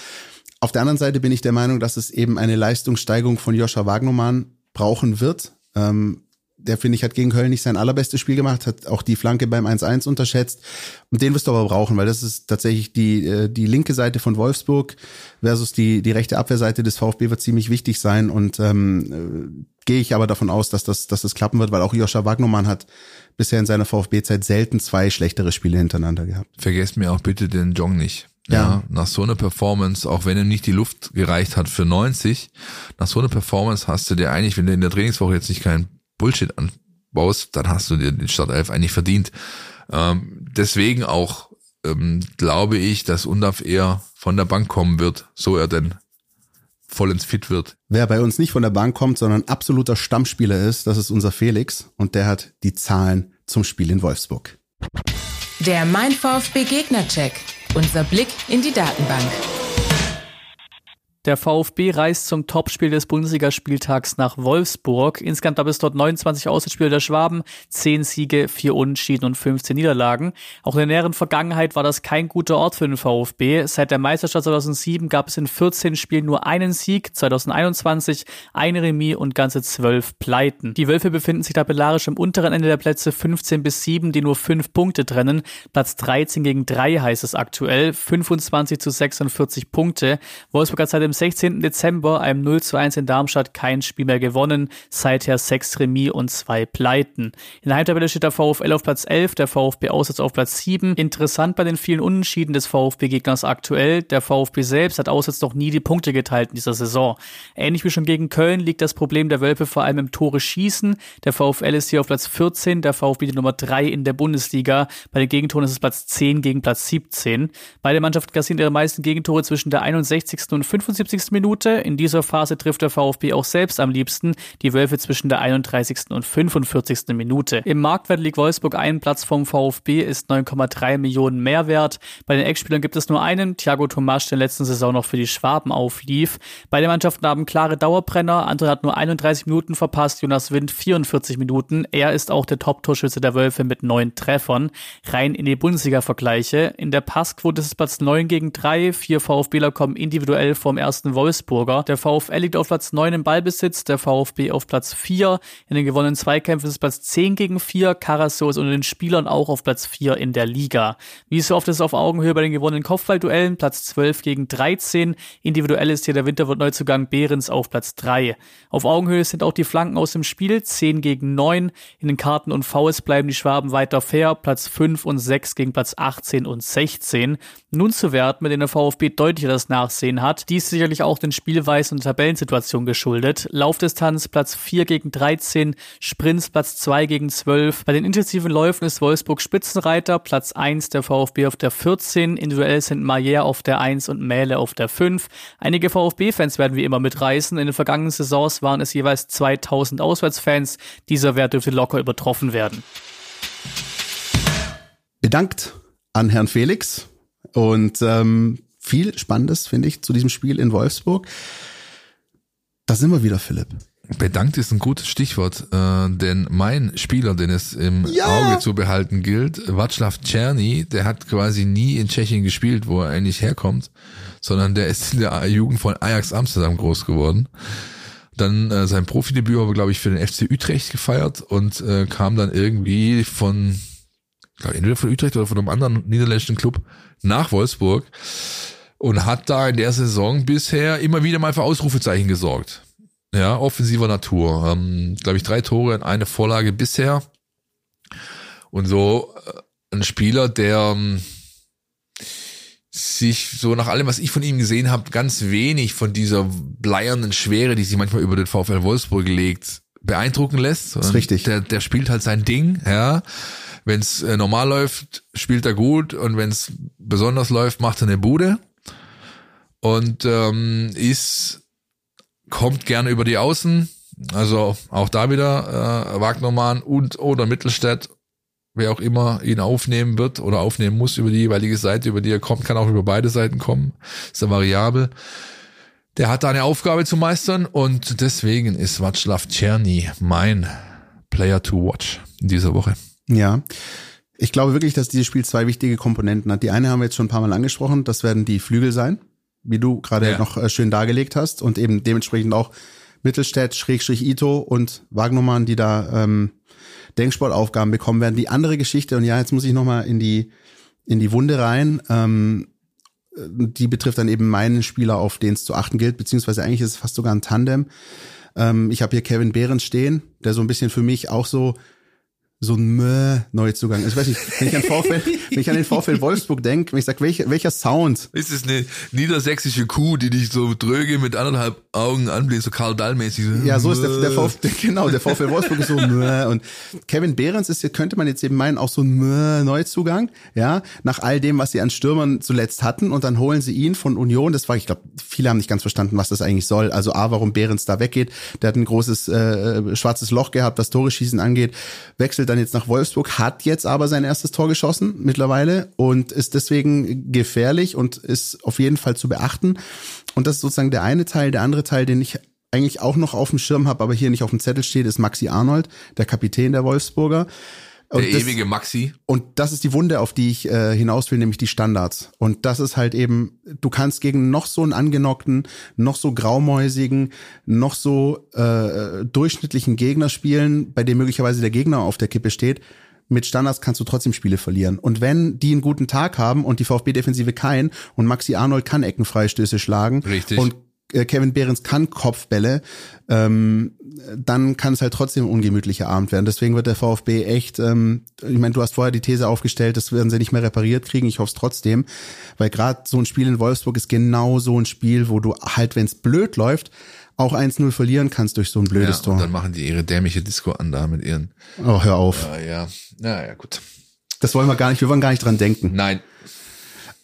Auf der anderen Seite bin ich der Meinung, dass es eben eine Leistungssteigerung von Joscha Wagnermann brauchen wird. Ähm, der finde ich hat gegen Köln nicht sein allerbestes Spiel gemacht, hat auch die Flanke beim 1-1 unterschätzt. Und den wirst du aber brauchen, weil das ist tatsächlich die, äh, die linke Seite von Wolfsburg versus die, die rechte Abwehrseite des VfB wird ziemlich wichtig sein. Und ähm, äh, gehe ich aber davon aus, dass das, dass das klappen wird, weil auch Joscha Wagnermann hat bisher in seiner VfB-Zeit selten zwei schlechtere Spiele hintereinander gehabt. Vergesst mir auch bitte den Jong nicht. Ja. ja. nach so einer Performance, auch wenn ihm nicht die Luft gereicht hat für 90, nach so einer Performance hast du dir eigentlich, wenn du in der Trainingswoche jetzt nicht keinen Bullshit anbaust, dann hast du dir den Startelf eigentlich verdient. Ähm, deswegen auch ähm, glaube ich, dass Undaf eher von der Bank kommen wird, so er denn vollends fit wird. Wer bei uns nicht von der Bank kommt, sondern absoluter Stammspieler ist, das ist unser Felix und der hat die Zahlen zum Spiel in Wolfsburg. Der Mein VfB Gegnercheck. Unser Blick in die Datenbank. Der VfB reist zum Topspiel des Bundesligaspieltags nach Wolfsburg. Insgesamt gab es dort 29 Auswärtsspiele der Schwaben, 10 Siege, 4 Unentschieden und 15 Niederlagen. Auch in der näheren Vergangenheit war das kein guter Ort für den VfB. Seit der Meisterschaft 2007 gab es in 14 Spielen nur einen Sieg, 2021 eine Remis und ganze 12 Pleiten. Die Wölfe befinden sich tabellarisch im unteren Ende der Plätze 15 bis 7, die nur 5 Punkte trennen. Platz 13 gegen 3 heißt es aktuell, 25 zu 46 Punkte. Wolfsburg hat seit dem 16. Dezember, einem 0 zu 1 in Darmstadt, kein Spiel mehr gewonnen. Seither sechs Remis und zwei Pleiten. In der Heimtabelle steht der VfL auf Platz 11, der VfB Aussatz auf Platz 7. Interessant bei den vielen Unentschieden des VfB-Gegners aktuell. Der VfB selbst hat Aussatz noch nie die Punkte geteilt in dieser Saison. Ähnlich wie schon gegen Köln liegt das Problem der Wölfe vor allem im Tore schießen. Der VfL ist hier auf Platz 14, der VfB die Nummer 3 in der Bundesliga. Bei den Gegentoren ist es Platz 10 gegen Platz 17. Beide Mannschaften kassieren ihre meisten Gegentore zwischen der 61. und 75 74. Minute. In dieser Phase trifft der VfB auch selbst am liebsten die Wölfe zwischen der 31. und 45. Minute. Im Marktwert liegt Wolfsburg einen Platz vom VfB, ist 9,3 Millionen mehr wert. Bei den Eckspielern gibt es nur einen, Thiago Tomasch, der letzten Saison noch für die Schwaben auflief. Beide Mannschaften haben klare Dauerbrenner. Andere hat nur 31 Minuten verpasst, Jonas Wind 44 Minuten. Er ist auch der Top-Torschütze der Wölfe mit neun Treffern. Rein in die Bundesliga-Vergleiche. In der Passquote ist es Platz 9 gegen 3. Vier VfBler kommen individuell vom ersten Wolfsburger. Der VfL liegt auf Platz 9 im Ballbesitz, der VfB auf Platz 4. In den gewonnenen Zweikämpfen ist es Platz 10 gegen 4. Karasor ist unter den Spielern auch auf Platz 4 in der Liga. Wie so oft ist es auf Augenhöhe bei den gewonnenen Kopfballduellen, Platz 12 gegen 13. Individuell ist hier der Winterwirt-Neuzugang Behrens auf Platz 3. Auf Augenhöhe sind auch die Flanken aus dem Spiel, 10 gegen 9. In den Karten und Fouls bleiben die Schwaben weiter fair, Platz 5 und 6 gegen Platz 18 und 16. Nun zu Werten, mit denen der VfB deutlicher das Nachsehen hat. Dies sicherlich auch den Spielweisen und Tabellensituation geschuldet. Laufdistanz Platz 4 gegen 13, Sprints Platz 2 gegen 12. Bei den intensiven Läufen ist Wolfsburg Spitzenreiter, Platz 1 der VfB auf der 14. Individuell sind Maier auf der 1 und Mähle auf der 5. Einige VfB-Fans werden wie immer mitreißen. In den vergangenen Saisons waren es jeweils 2000 Auswärtsfans. Dieser Wert dürfte locker übertroffen werden. Bedankt an Herrn Felix und ähm, viel Spannendes, finde ich, zu diesem Spiel in Wolfsburg. Da sind wir wieder, Philipp. Bedankt ist ein gutes Stichwort, äh, denn mein Spieler, den es im Ja. Auge zu behalten gilt, Václav Czerny, der hat quasi nie in Tschechien gespielt, wo er eigentlich herkommt, sondern der ist in der Jugend von Ajax Amsterdam groß geworden. Dann äh, sein Profidebüt aber, glaube ich, für den FC Utrecht gefeiert und äh, kam dann irgendwie von, glaub, ich, entweder von Utrecht oder von einem anderen niederländischen Club nach Wolfsburg und hat da in der Saison bisher immer wieder mal für Ausrufezeichen gesorgt. Ja, offensiver Natur. Ähm, Glaube ich, drei Tore und eine Vorlage bisher. Und so äh, ein Spieler, der ähm, sich so nach allem, was ich von ihm gesehen habe, ganz wenig von dieser bleiernen Schwere, die sich manchmal über den VfL Wolfsburg legt, beeindrucken lässt. sondern richtig. Der, der spielt halt sein Ding, ja. Wenn es äh, normal läuft, spielt er gut und wenn es besonders läuft, macht er eine Bude. Und ähm, ist kommt gerne über die Außen. Also auch da wieder äh, Wagnermann und oder Mittelstädt, wer auch immer ihn aufnehmen wird oder aufnehmen muss über die jeweilige Seite, über die er kommt, kann auch über beide Seiten kommen. Ist ja variabel. Der hat da eine Aufgabe zu meistern und deswegen ist Václav Czerny mein Player to watch in dieser Woche. Ja. Ich glaube wirklich, dass dieses Spiel zwei wichtige Komponenten hat. Die eine haben wir jetzt schon ein paar Mal angesprochen, das werden die Flügel sein, wie du gerade Ja. noch äh, schön dargelegt hast und eben dementsprechend auch Mittelstädt, Schrägstrich Ito und Wagnermann, die da ähm, Denksportaufgaben bekommen werden. Die andere Geschichte, und ja, jetzt muss ich nochmal in die, in die Wunde rein, ähm, die betrifft dann eben meinen Spieler, auf den es zu achten gilt, beziehungsweise eigentlich ist es fast sogar ein Tandem. Ähm, ich habe hier Kevin Behrens stehen, der so ein bisschen für mich auch so so ein Mö Neuzugang. ist. Ich weiß nicht, wenn ich an VfL, wenn ich an den VfL Wolfsburg denke, wenn ich sage, welcher, welcher Sound? Ist es eine niedersächsische Kuh, die dich so dröge mit anderthalb Augen anbläst, so Karl Dall-mäßig? Ja, so ist der, der VfL, genau, der VfL Wolfsburg ist so. Und Kevin Behrens ist, könnte man jetzt eben meinen, auch so ein Neuzugang, ja, nach all dem, was sie an Stürmern zuletzt hatten. Und dann holen sie ihn von Union. Das war, ich glaube, viele haben nicht ganz verstanden, was das eigentlich soll. Also A, warum Behrens da weggeht. Der hat ein großes äh, schwarzes Loch gehabt, was Tore schießen angeht. Wechselt dann jetzt nach Wolfsburg, hat jetzt aber sein erstes Tor geschossen mittlerweile und ist deswegen gefährlich und ist auf jeden Fall zu beachten. Und das ist sozusagen der eine Teil. Der andere Teil, den ich eigentlich auch noch auf dem Schirm habe, aber hier nicht auf dem Zettel steht, ist Maxi Arnold, der Kapitän der Wolfsburger. Und Der das- ewige Maxi. und das ist die Wunde, auf die ich äh, hinaus will, nämlich die Standards. Und das ist halt eben, du kannst gegen noch so einen angenockten, noch so graumäusigen, noch so äh, durchschnittlichen Gegner spielen, bei dem möglicherweise der Gegner auf der Kippe steht. Mit Standards kannst du trotzdem Spiele verlieren. Und wenn die einen guten Tag haben und die VfB-Defensive keinen und Maxi Arnold kann Eckenfreistöße schlagen Richtig. und Kevin Behrens kann Kopfbälle, ähm, dann kann es halt trotzdem ein ungemütlicher Abend werden. Deswegen wird der VfB echt, ähm, ich meine, du hast vorher die These aufgestellt, das werden sie nicht mehr repariert kriegen. Ich hoffe es trotzdem, weil gerade so ein Spiel in Wolfsburg ist genau so ein Spiel, wo du halt, wenn es blöd läuft, auch 1-0 verlieren kannst durch so ein Ja, blödes und Tor. dann machen die ihre dämliche Disco an da mit ihren. Oh, hör auf. Ja, ja. Ja, ja, gut. Das wollen wir gar nicht, wir wollen gar nicht dran denken. Nein.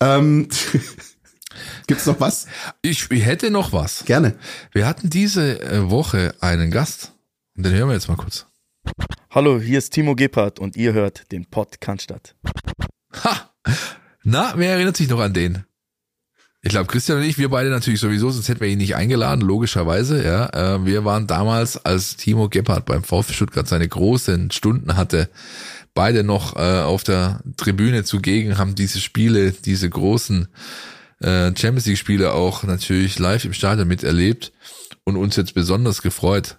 Ähm, Gibt's noch was? Ich, ich hätte noch was. Gerne. Wir hatten diese äh, Woche einen Gast. Und den hören wir jetzt mal kurz. Hallo, hier ist Timo Gebhardt und ihr hört den Pod Cannstatt. Ha! Na, wer erinnert sich noch an den? Ich glaube, Christian und ich, wir beide natürlich sowieso, sonst hätten wir ihn nicht eingeladen, logischerweise, ja. Äh, wir waren damals, als Timo Gebhardt beim VfB Stuttgart seine großen Stunden hatte, beide noch äh, auf der Tribüne zugegen, haben diese Spiele, diese großen äh, Champions League Spiele auch natürlich live im Stadion miterlebt und uns jetzt besonders gefreut,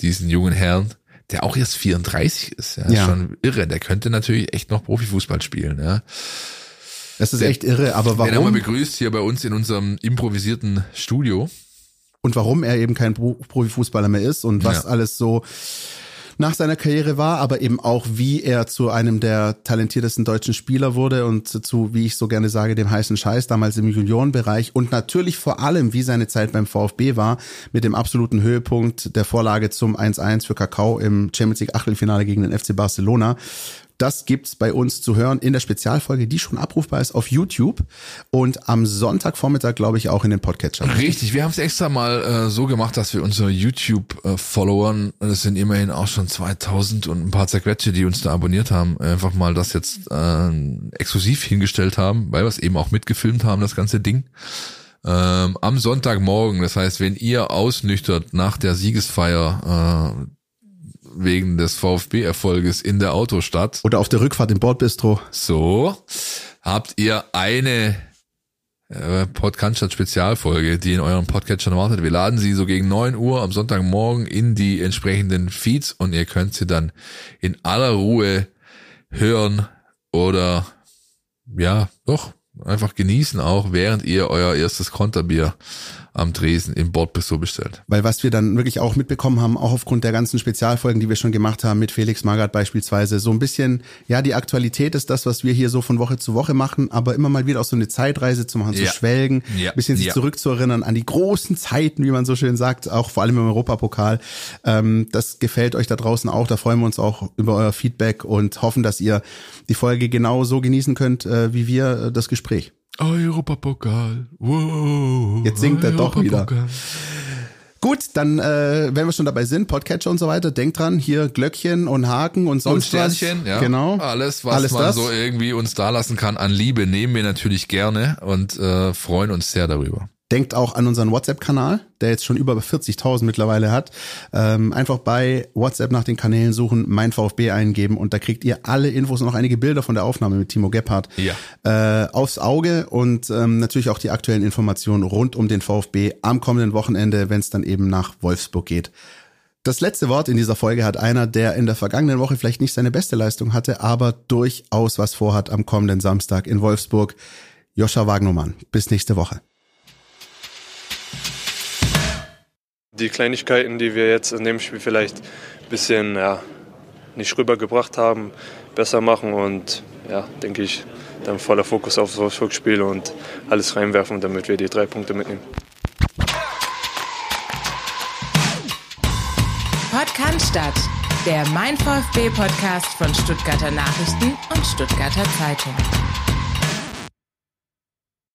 diesen jungen Herrn, der auch erst 34 ist, ja, Ja. schon irre, der könnte natürlich echt noch Profifußball spielen, ja. Das ist echt irre, aber Wen haben wir warum? begrüßt hier bei uns in unserem improvisierten Studio? Und warum er eben kein Pro- Profifußballer mehr ist und was Ja. alles so nach seiner Karriere war, aber eben auch, wie er zu einem der talentiertesten deutschen Spieler wurde und zu, wie ich so gerne sage, dem heißen Scheiß, damals im Juniorenbereich und natürlich vor allem, wie seine Zeit beim VfB war, mit dem absoluten Höhepunkt der Vorlage zum 1-1 für Kakao im Champions League Achtelfinale gegen den FC Barcelona. Das gibt's bei uns zu hören in der Spezialfolge, die schon abrufbar ist auf YouTube und am Sonntagvormittag, glaube ich, auch in den Podcatcher. Richtig, wir haben es extra mal äh, so gemacht, dass wir unsere YouTube-Followern, das sind immerhin auch schon 2000 und ein paar zerquetsche, die uns da abonniert haben, einfach mal das jetzt äh, exklusiv hingestellt haben, weil wir es eben auch mitgefilmt haben, das ganze Ding. Ähm, am Sonntagmorgen, das heißt, wenn ihr ausnüchtert nach der Siegesfeier äh, wegen des VfB-Erfolges in der Autostadt, Oder auf der Rückfahrt im Bordbistro. so, habt ihr eine äh, Podcast Spezialfolge, die in euren Podcatchern wartet. Wir laden sie so gegen 9 Uhr am Sonntagmorgen in die entsprechenden Feeds und ihr könnt sie dann in aller Ruhe hören oder ja, doch, einfach genießen auch, während ihr euer erstes Konterbier am Dresen im Bordbistro bestellt. Weil was wir dann wirklich auch mitbekommen haben, auch aufgrund der ganzen Spezialfolgen, die wir schon gemacht haben, mit Felix Magath beispielsweise, so ein bisschen, ja, die Aktualität ist das, was wir hier so von Woche zu Woche machen, aber immer mal wieder auch so eine Zeitreise zu machen, Ja. zu schwelgen, Ja. ein bisschen sich Ja. zurückzuerinnern an die großen Zeiten, wie man so schön sagt, auch vor allem im Europapokal. Ähm, das gefällt euch da draußen auch, da freuen wir uns auch über euer Feedback und hoffen, dass ihr die Folge genau so genießen könnt, äh, wie wir äh, das Gespräch. Europapokal. Wow. Jetzt singt er doch wieder. Gut, dann, äh, wenn wir schon dabei sind, Podcatcher und so weiter, denkt dran, hier Glöckchen und Haken und Und sonst Sternchen, was. ja. Genau. Alles, was Alles man das. so irgendwie uns dalassen kann an Liebe, nehmen wir natürlich gerne und äh, freuen uns sehr darüber. Denkt auch an unseren WhatsApp-Kanal, der jetzt schon über 40.000 mittlerweile hat. Ähm, einfach bei WhatsApp nach den Kanälen suchen, mein VfB eingeben und da kriegt ihr alle Infos und auch einige Bilder von der Aufnahme mit Timo Gebhardt Ja. äh, aufs Auge und ähm, natürlich auch die aktuellen Informationen rund um den VfB am kommenden Wochenende, wenn es dann eben nach Wolfsburg geht. Das letzte Wort in dieser Folge hat einer, der in der vergangenen Woche vielleicht nicht seine beste Leistung hatte, aber durchaus was vorhat am kommenden Samstag in Wolfsburg. Joscha Wagnermann. Bis nächste Woche. Die Kleinigkeiten, die wir jetzt in dem Spiel vielleicht ein bisschen ja, nicht rübergebracht haben, besser machen und ja, denke ich, dann voller Fokus auf das Wolfsburg-Spiel und alles reinwerfen, damit wir die drei Punkte mitnehmen. Podcast. Der Mein VfB Podcast von Stuttgarter Nachrichten und Stuttgarter Zeitung.